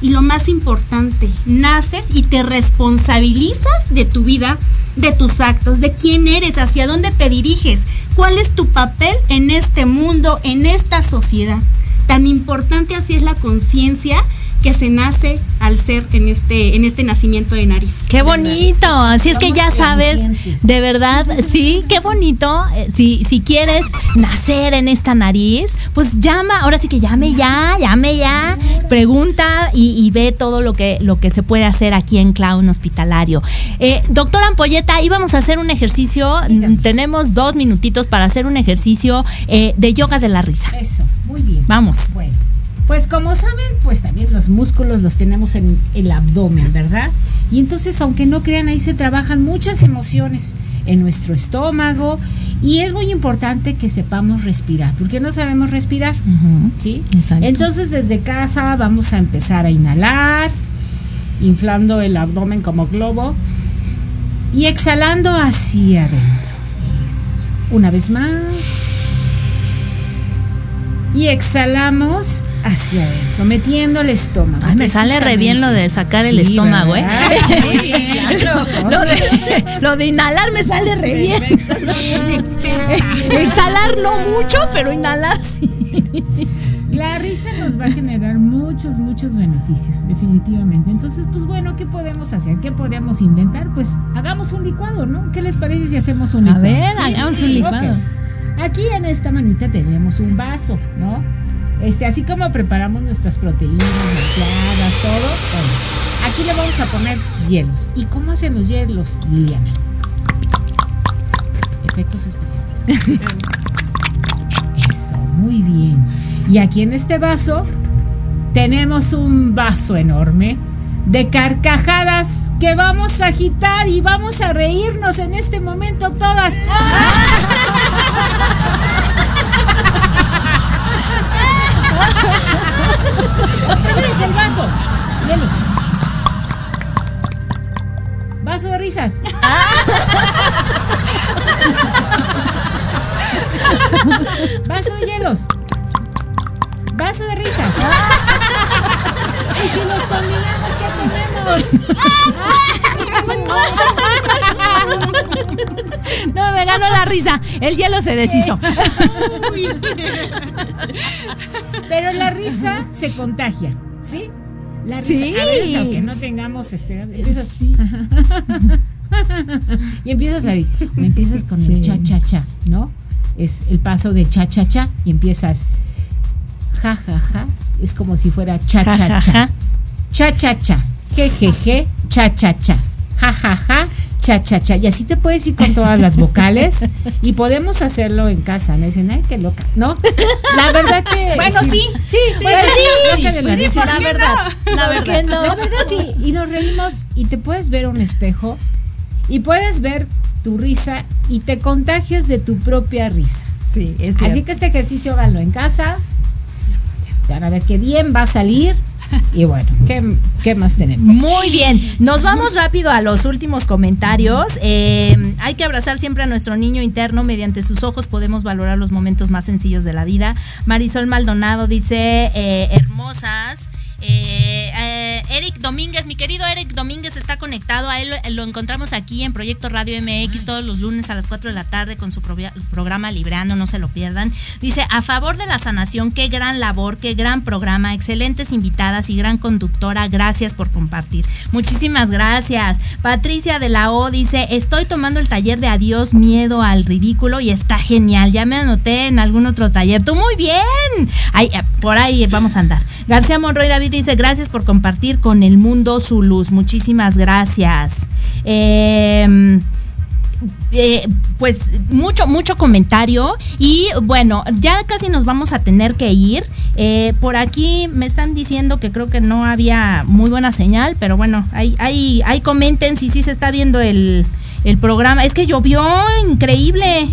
y lo más importante, naces y te responsabilizas de tu vida, de tus actos, de quién eres, hacia dónde te diriges, cuál es tu papel en este mundo, en esta sociedad. Tan importante así es la conciencia que se nace al ser en este, en este nacimiento de nariz. Qué bonito. Así es que ya sabes, de verdad, sí, qué bonito. Eh, Si, si quieres nacer en esta nariz, pues llama, ahora sí que llame ya, llame ya, pregunta y, y ve todo lo que, lo que se puede hacer aquí en Clown Hospitalario. Eh, doctora Ampolleta, íbamos a hacer un ejercicio, mm, tenemos dos minutitos para hacer un ejercicio eh, de yoga de la risa. Eso, muy bien. Vamos. Bueno, pues como saben, pues también los músculos los tenemos en el abdomen, ¿verdad? Y entonces, aunque no crean, ahí se trabajan muchas emociones en nuestro estómago y es muy importante que sepamos respirar, porque no sabemos respirar, ¿sí? exacto. Entonces, desde casa vamos a empezar a inhalar, inflando el abdomen como globo y exhalando hacia adentro. Eso. Una vez más. Y exhalamos hacia adentro, metiendo el estómago. Ay, me sale re bien lo de sacar el Sí, estómago, ¿eh? bien. lo, lo de, lo de inhalar me sale re bien. Exhalar no mucho, pero inhalar sí. La risa nos va a generar muchos, muchos beneficios, definitivamente. Entonces, pues bueno, ¿qué podemos hacer? ¿Qué podemos inventar? Pues hagamos un licuado, ¿no? ¿Qué les parece si hacemos un A licuado? ver, hagamos un licuado. Aquí en esta manita tenemos un vaso, ¿no? Este, así como preparamos nuestras proteínas mezcladas, todo, bueno, aquí le vamos a poner hielos. ¿Y cómo hacen los hielos, Liliana? Efectos especiales. Eso, muy bien. Y aquí en este vaso tenemos un vaso enorme de carcajadas que vamos a agitar y vamos a reírnos en este momento todas. Ábreles el vaso. Hielos. Vaso de risas. Vaso de hielos. Vaso de risas. Y si combinamos, ¿qué tenemos? No, me ganó la risa. El hielo se deshizo. Pero la risa se contagia, ¿sí? La risa, Sí. a veces aunque no tengamos este, empiezas y empiezas ahí, o empiezas con el cha cha cha, ¿no? Es el paso de cha cha cha y empiezas ja ja ja, es como si fuera cha Ja, cha ja, cha. ja. Cha cha cha, je je je, cha cha cha. Ja ja ja, cha cha cha. Y así te puedes ir con todas las vocales y podemos hacerlo en casa. Me dicen, ay, qué loca, ¿no? La verdad que Bueno, sí. Sí, Sí, sí, sí, la pues sí, risa, ¿por la verdad. no? La ¿Por verdad, qué no? la verdad sí. Y nos reímos y te puedes ver un espejo y puedes ver tu risa y te contagias de tu propia risa. Sí, es Así cierto. que este ejercicio háganlo en casa. Van a ver qué bien va a salir. Y bueno, ¿qué, qué más tenemos? Muy bien, nos vamos rápido a los últimos comentarios. Eh, hay que abrazar siempre a nuestro niño interno. Mediante sus ojos podemos valorar los momentos más sencillos de la vida. Marisol Maldonado dice, eh, hermosas. Eh, eh, Eric Domínguez, mi querido Eric Domínguez está conectado. A él lo, lo encontramos aquí en Proyecto Radio MX todos los lunes a las 4 de la tarde con su programa Libreando, no se lo pierdan. Dice, a favor de la sanación, qué gran labor, qué gran programa, excelentes invitadas y gran conductora, gracias por compartir. Muchísimas gracias. Patricia de la O dice, estoy tomando el taller de adiós, miedo al ridículo y está genial. Ya me anoté en algún otro taller. Tú muy bien. Ay, eh, por ahí vamos a andar. García Monroy David dice, gracias por compartir con el mundo su luz. Muchísimas gracias. Eh, eh, pues mucho, mucho comentario. Y bueno, ya casi nos vamos a tener que ir. Eh, por aquí me están diciendo que creo que no había muy buena señal, pero bueno, ahí, ahí, ahí comenten si sí se está viendo el, el programa. Es que llovió increíble.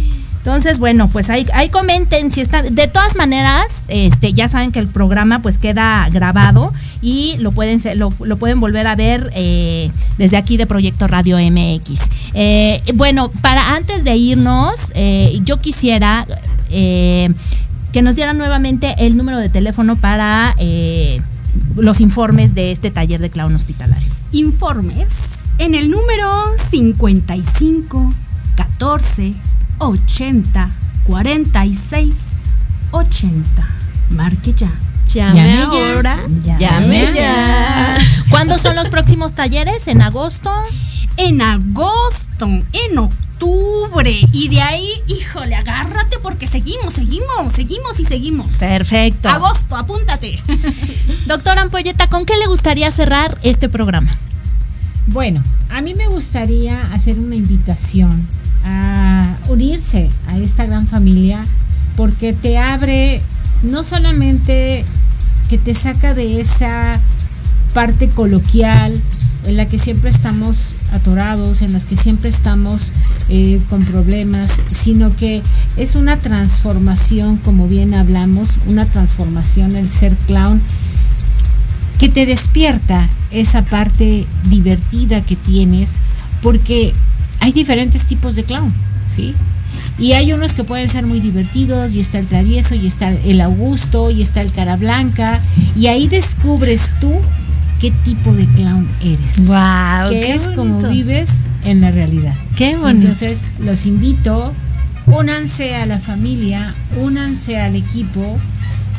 Entonces, bueno, pues ahí, ahí comenten si está. De todas maneras, este, ya saben que el programa pues queda grabado y lo pueden lo, pueden volver a ver eh, desde aquí de Proyecto Radio MX. Eh, bueno, para antes de irnos, eh, yo quisiera que nos dieran nuevamente el número de teléfono para los informes de este taller de clown hospitalario. Informes en el número 55 14 80 46 80. Marque ya. Llame ahora, llame ya. ¿Cuándo son los próximos talleres? ¿En agosto? En agosto, en octubre. Y de ahí, híjole, agárrate porque seguimos, seguimos, seguimos y seguimos. Perfecto. Agosto, apúntate. Doctora Ampolleta, ¿con qué le gustaría cerrar este programa? Bueno, a mí me gustaría hacer una invitación a unirse a esta gran familia porque te abre no solamente que te saca de esa parte coloquial en la que siempre estamos atorados, en las que siempre estamos eh, con problemas, sino que es una transformación, como bien hablamos, una transformación el ser clown que te despierta esa parte divertida que tienes, porque hay diferentes tipos de clown, ¿sí? Y hay unos que pueden ser muy divertidos, y está el travieso, y está el Augusto, y está el cara blanca, y ahí descubres tú qué tipo de clown eres. Wow, que qué es como bonito. vives en la realidad. Qué bonito. Entonces, los invito, únanse a la familia, únanse al equipo.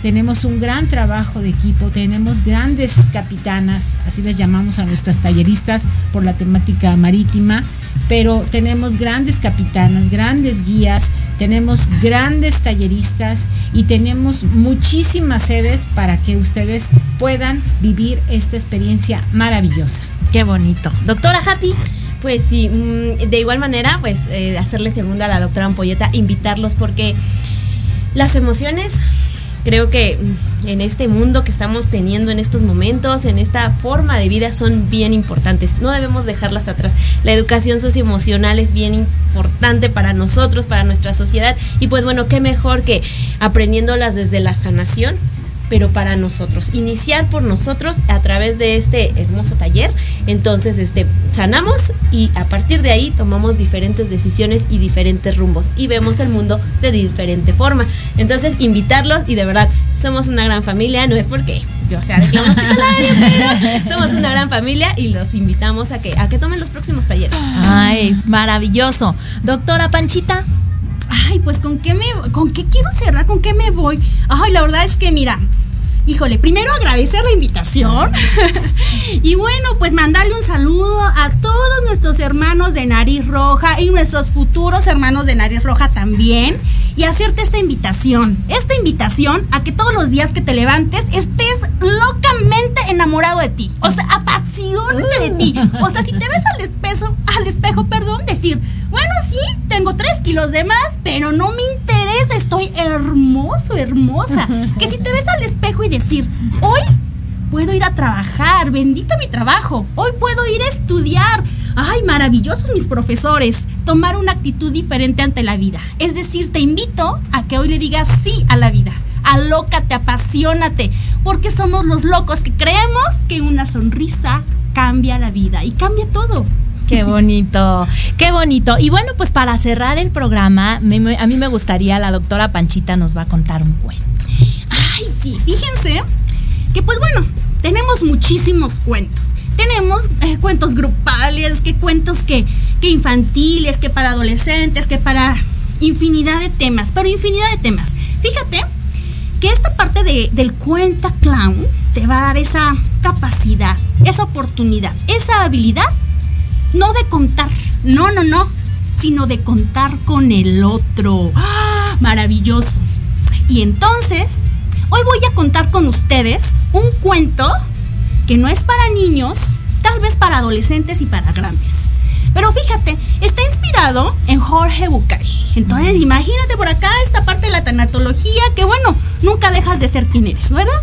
Tenemos un gran trabajo de equipo, tenemos grandes capitanas, así les llamamos a nuestras talleristas por la temática marítima, pero tenemos grandes capitanas, grandes guías, tenemos grandes talleristas y tenemos muchísimas sedes para que ustedes puedan vivir esta experiencia maravillosa. Qué bonito. Doctora Happy. Pues sí, mm, de igual manera, pues eh, hacerle segunda a la doctora Ampolleta, invitarlos porque las emociones Creo que mm, en este mundo que estamos teniendo en estos momentos, en esta forma de vida, son bien importantes. No debemos dejarlas atrás. La educación socioemocional es bien importante para nosotros, para nuestra sociedad. Y pues bueno, qué mejor que aprendiéndolas desde la sanación pero para nosotros, iniciar por nosotros a través de este hermoso taller. Entonces, este sanamos y a partir de ahí tomamos diferentes decisiones y diferentes rumbos y vemos el mundo de diferente forma. Entonces, invitarlos y de verdad somos una gran familia, no es porque yo sea de pero somos una gran familia y los invitamos a que a que tomen los próximos talleres. Ay, maravilloso. Doctora Panchita. Ay, pues con qué me con qué quiero cerrar, con qué me voy. Ay, la verdad es que mira, híjole, primero agradecer la invitación y bueno, pues mandarle un saludo a todos nuestros hermanos de Nariz Roja y nuestros futuros hermanos de Nariz Roja también y hacerte esta invitación, esta invitación a que todos los días que te levantes estés locamente enamorado de ti, o sea, apasionate de ti, o sea, si te ves al espejo, al espejo, perdón, decir, bueno, sí, tengo tres kilos de más, pero no me interesa, estoy hermoso, hermosa. Que si te ves al espejo y decir, hoy puedo ir a trabajar, bendito mi trabajo, hoy puedo ir a estudiar. Ay, maravillosos mis profesores. Tomar una actitud diferente ante la vida. Es decir, te invito a que hoy le digas sí a la vida. Alócate, apasionate, porque somos los locos que creemos que una sonrisa cambia la vida y cambia todo. Qué bonito, qué bonito. Y bueno, pues para cerrar el programa, me- a mí me gustaría, la doctora Panchita nos va a contar un cuento. Ay, sí, fíjense que pues bueno, tenemos muchísimos cuentos. Tenemos eh, cuentos grupales, que cuentos que, que infantiles, que para adolescentes, que para infinidad de temas, pero infinidad de temas. Fíjate que esta parte de- del cuenta clown te va a dar esa capacidad, esa oportunidad, esa habilidad, no de contar, no, no, no, sino de contar con el otro. ¡Ah! Maravilloso. Y entonces, hoy voy a contar con ustedes un cuento que no es para niños, tal vez para adolescentes y para grandes. Pero fíjate, está inspirado en Jorge Bucay. Entonces, imagínate por acá esta parte de la tanatología que, bueno, nunca dejas de ser quien eres, ¿verdad?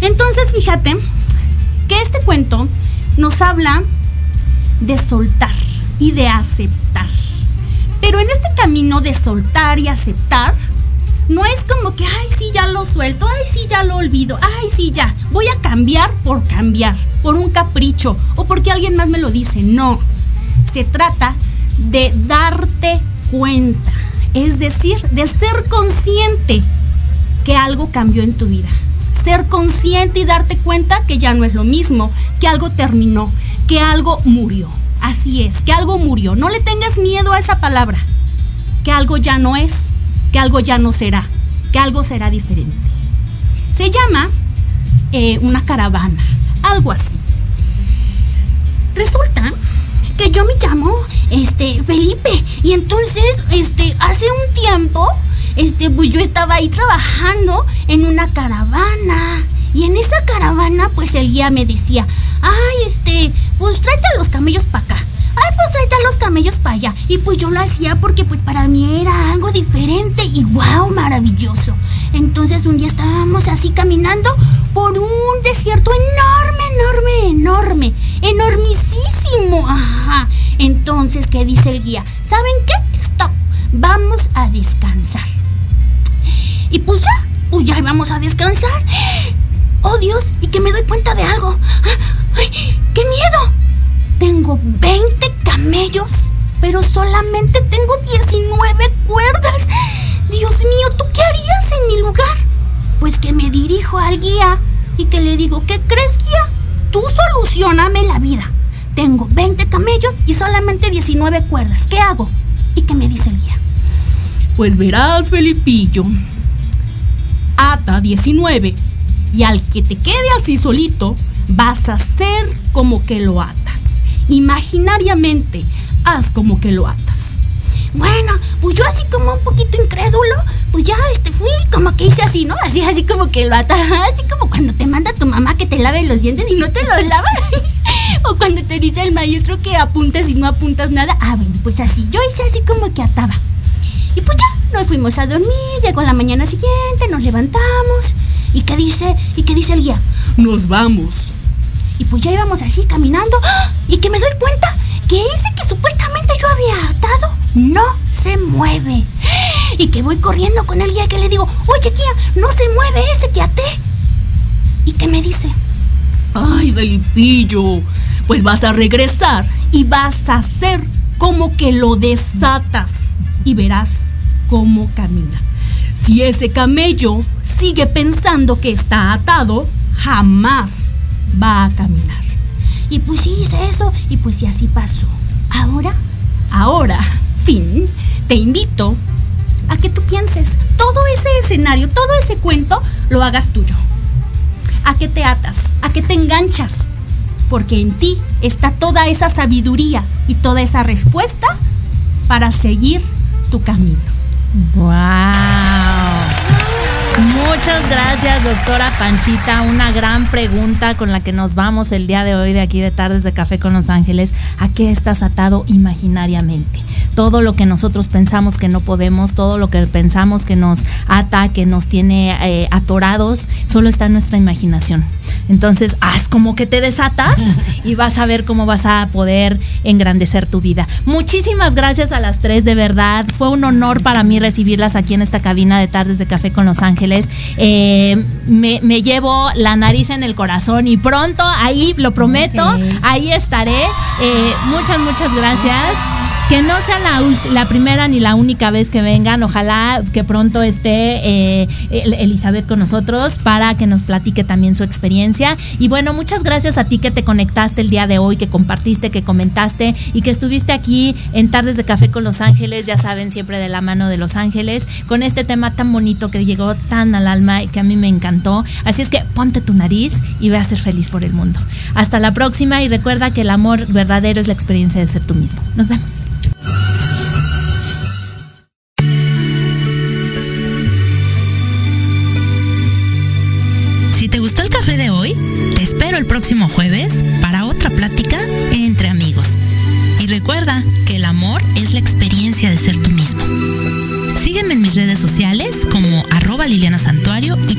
Entonces, fíjate que este cuento nos habla de soltar y de aceptar. Pero en este camino de soltar y aceptar, no es como que, ay, sí, ya lo suelto, ay, sí, ya lo olvido, ay, sí, ya, voy a cambiar por cambiar, por un capricho o porque alguien más me lo dice. No, se trata de darte cuenta, es decir, de ser consciente que algo cambió en tu vida. Ser consciente y darte cuenta que ya no es lo mismo, que algo terminó, que algo murió. Así es, que algo murió. No le tengas miedo a esa palabra. Que algo ya no es, que algo ya no será, que algo será diferente. Se llama eh, una caravana, algo así. Resulta que yo me llamo este Felipe y entonces este hace un tiempo este pues yo estaba ahí trabajando en una caravana y en esa caravana pues el guía me decía, "Ay, este, pues tráete a los camellos para acá." Ay, pues tráete a los camellos para allá. Y pues yo lo hacía porque pues para mí era algo diferente y wow, maravilloso. Entonces un día estábamos así caminando por un desierto enorme, enorme, enorme, enormisísimo. Ajá. Entonces, ¿qué dice el guía? ¿Saben qué? Stop. Vamos a descansar. Y pues ya, pues ya vamos a descansar. Oh Dios, y que me doy cuenta de algo. ¡Ay, qué miedo! Tengo 20 camellos, pero solamente tengo 19 cuerdas. Dios mío, ¿tú qué harías en mi lugar? Pues que me dirijo al guía y que le digo, ¿qué crees, guía? Tú solucioname la vida. Tengo 20 camellos y solamente 19 cuerdas. ¿Qué hago? ¿Y qué me dice el guía? Pues verás, Felipillo. Ata 19 y al que te quede así solito, vas a hacer como que lo atas. Imaginariamente, haz como que lo atas. Bueno, pues yo así como un poquito incrédulo, pues ya este fui como que hice así, ¿no? Así, así como que lo atas, así como cuando te manda tu mamá que te lave los dientes y no te los lavas. o cuando te dice el maestro que apuntes y no apuntas nada. Ah, bueno, pues así, yo hice así como que ataba. Y pues ya, nos fuimos a dormir, llegó la mañana siguiente, nos levantamos. ¿Y qué dice? ¿Y qué dice el guía? Nos vamos. Y pues ya íbamos así caminando ¡ah! y que me doy cuenta que ese que supuestamente yo había atado no se mueve. Y que voy corriendo con el guía y que le digo, oye guía, no se mueve ese que até. Y que me dice, ay Felipillo, pues vas a regresar y vas a hacer como que lo desatas y verás cómo camina. Si ese camello sigue pensando que está atado, jamás va a caminar. Y pues sí hice eso y pues sí así pasó. Ahora, ahora, fin, te invito a que tú pienses todo ese escenario, todo ese cuento, lo hagas tuyo. A que te atas, a que te enganchas, porque en ti está toda esa sabiduría y toda esa respuesta para seguir tu camino. ¡Wow! Muchas gracias, doctora Panchita. Una gran pregunta con la que nos vamos el día de hoy de aquí de Tardes de Café con Los Ángeles. ¿A qué estás atado imaginariamente? Todo lo que nosotros pensamos que no podemos, todo lo que pensamos que nos ata, que nos tiene eh, atorados, solo está en nuestra imaginación. Entonces, haz como que te desatas y vas a ver cómo vas a poder engrandecer tu vida. Muchísimas gracias a las tres, de verdad. Fue un honor para mí recibirlas aquí en esta cabina de Tardes de Café con Los Ángeles. Eh, me, me llevo la nariz en el corazón y pronto, ahí lo prometo, ahí estaré. Eh, muchas, muchas gracias. Que no sea la, la primera ni la única vez que vengan. Ojalá que pronto esté eh, El- Elizabeth con nosotros para que nos platique también su experiencia. Y bueno, muchas gracias a ti que te conectaste el día de hoy, que compartiste, que comentaste y que estuviste aquí en Tardes de Café con Los Ángeles. Ya saben, siempre de la mano de Los Ángeles, con este tema tan bonito que llegó tan al alma y que a mí me encantó. Así es que ponte tu nariz y ve a ser feliz por el mundo. Hasta la próxima y recuerda que el amor verdadero es la experiencia de ser tú mismo. Nos vemos. Si te gustó el café de hoy, te espero el próximo jueves para otra plática entre amigos. Y recuerda Orellana Santuario y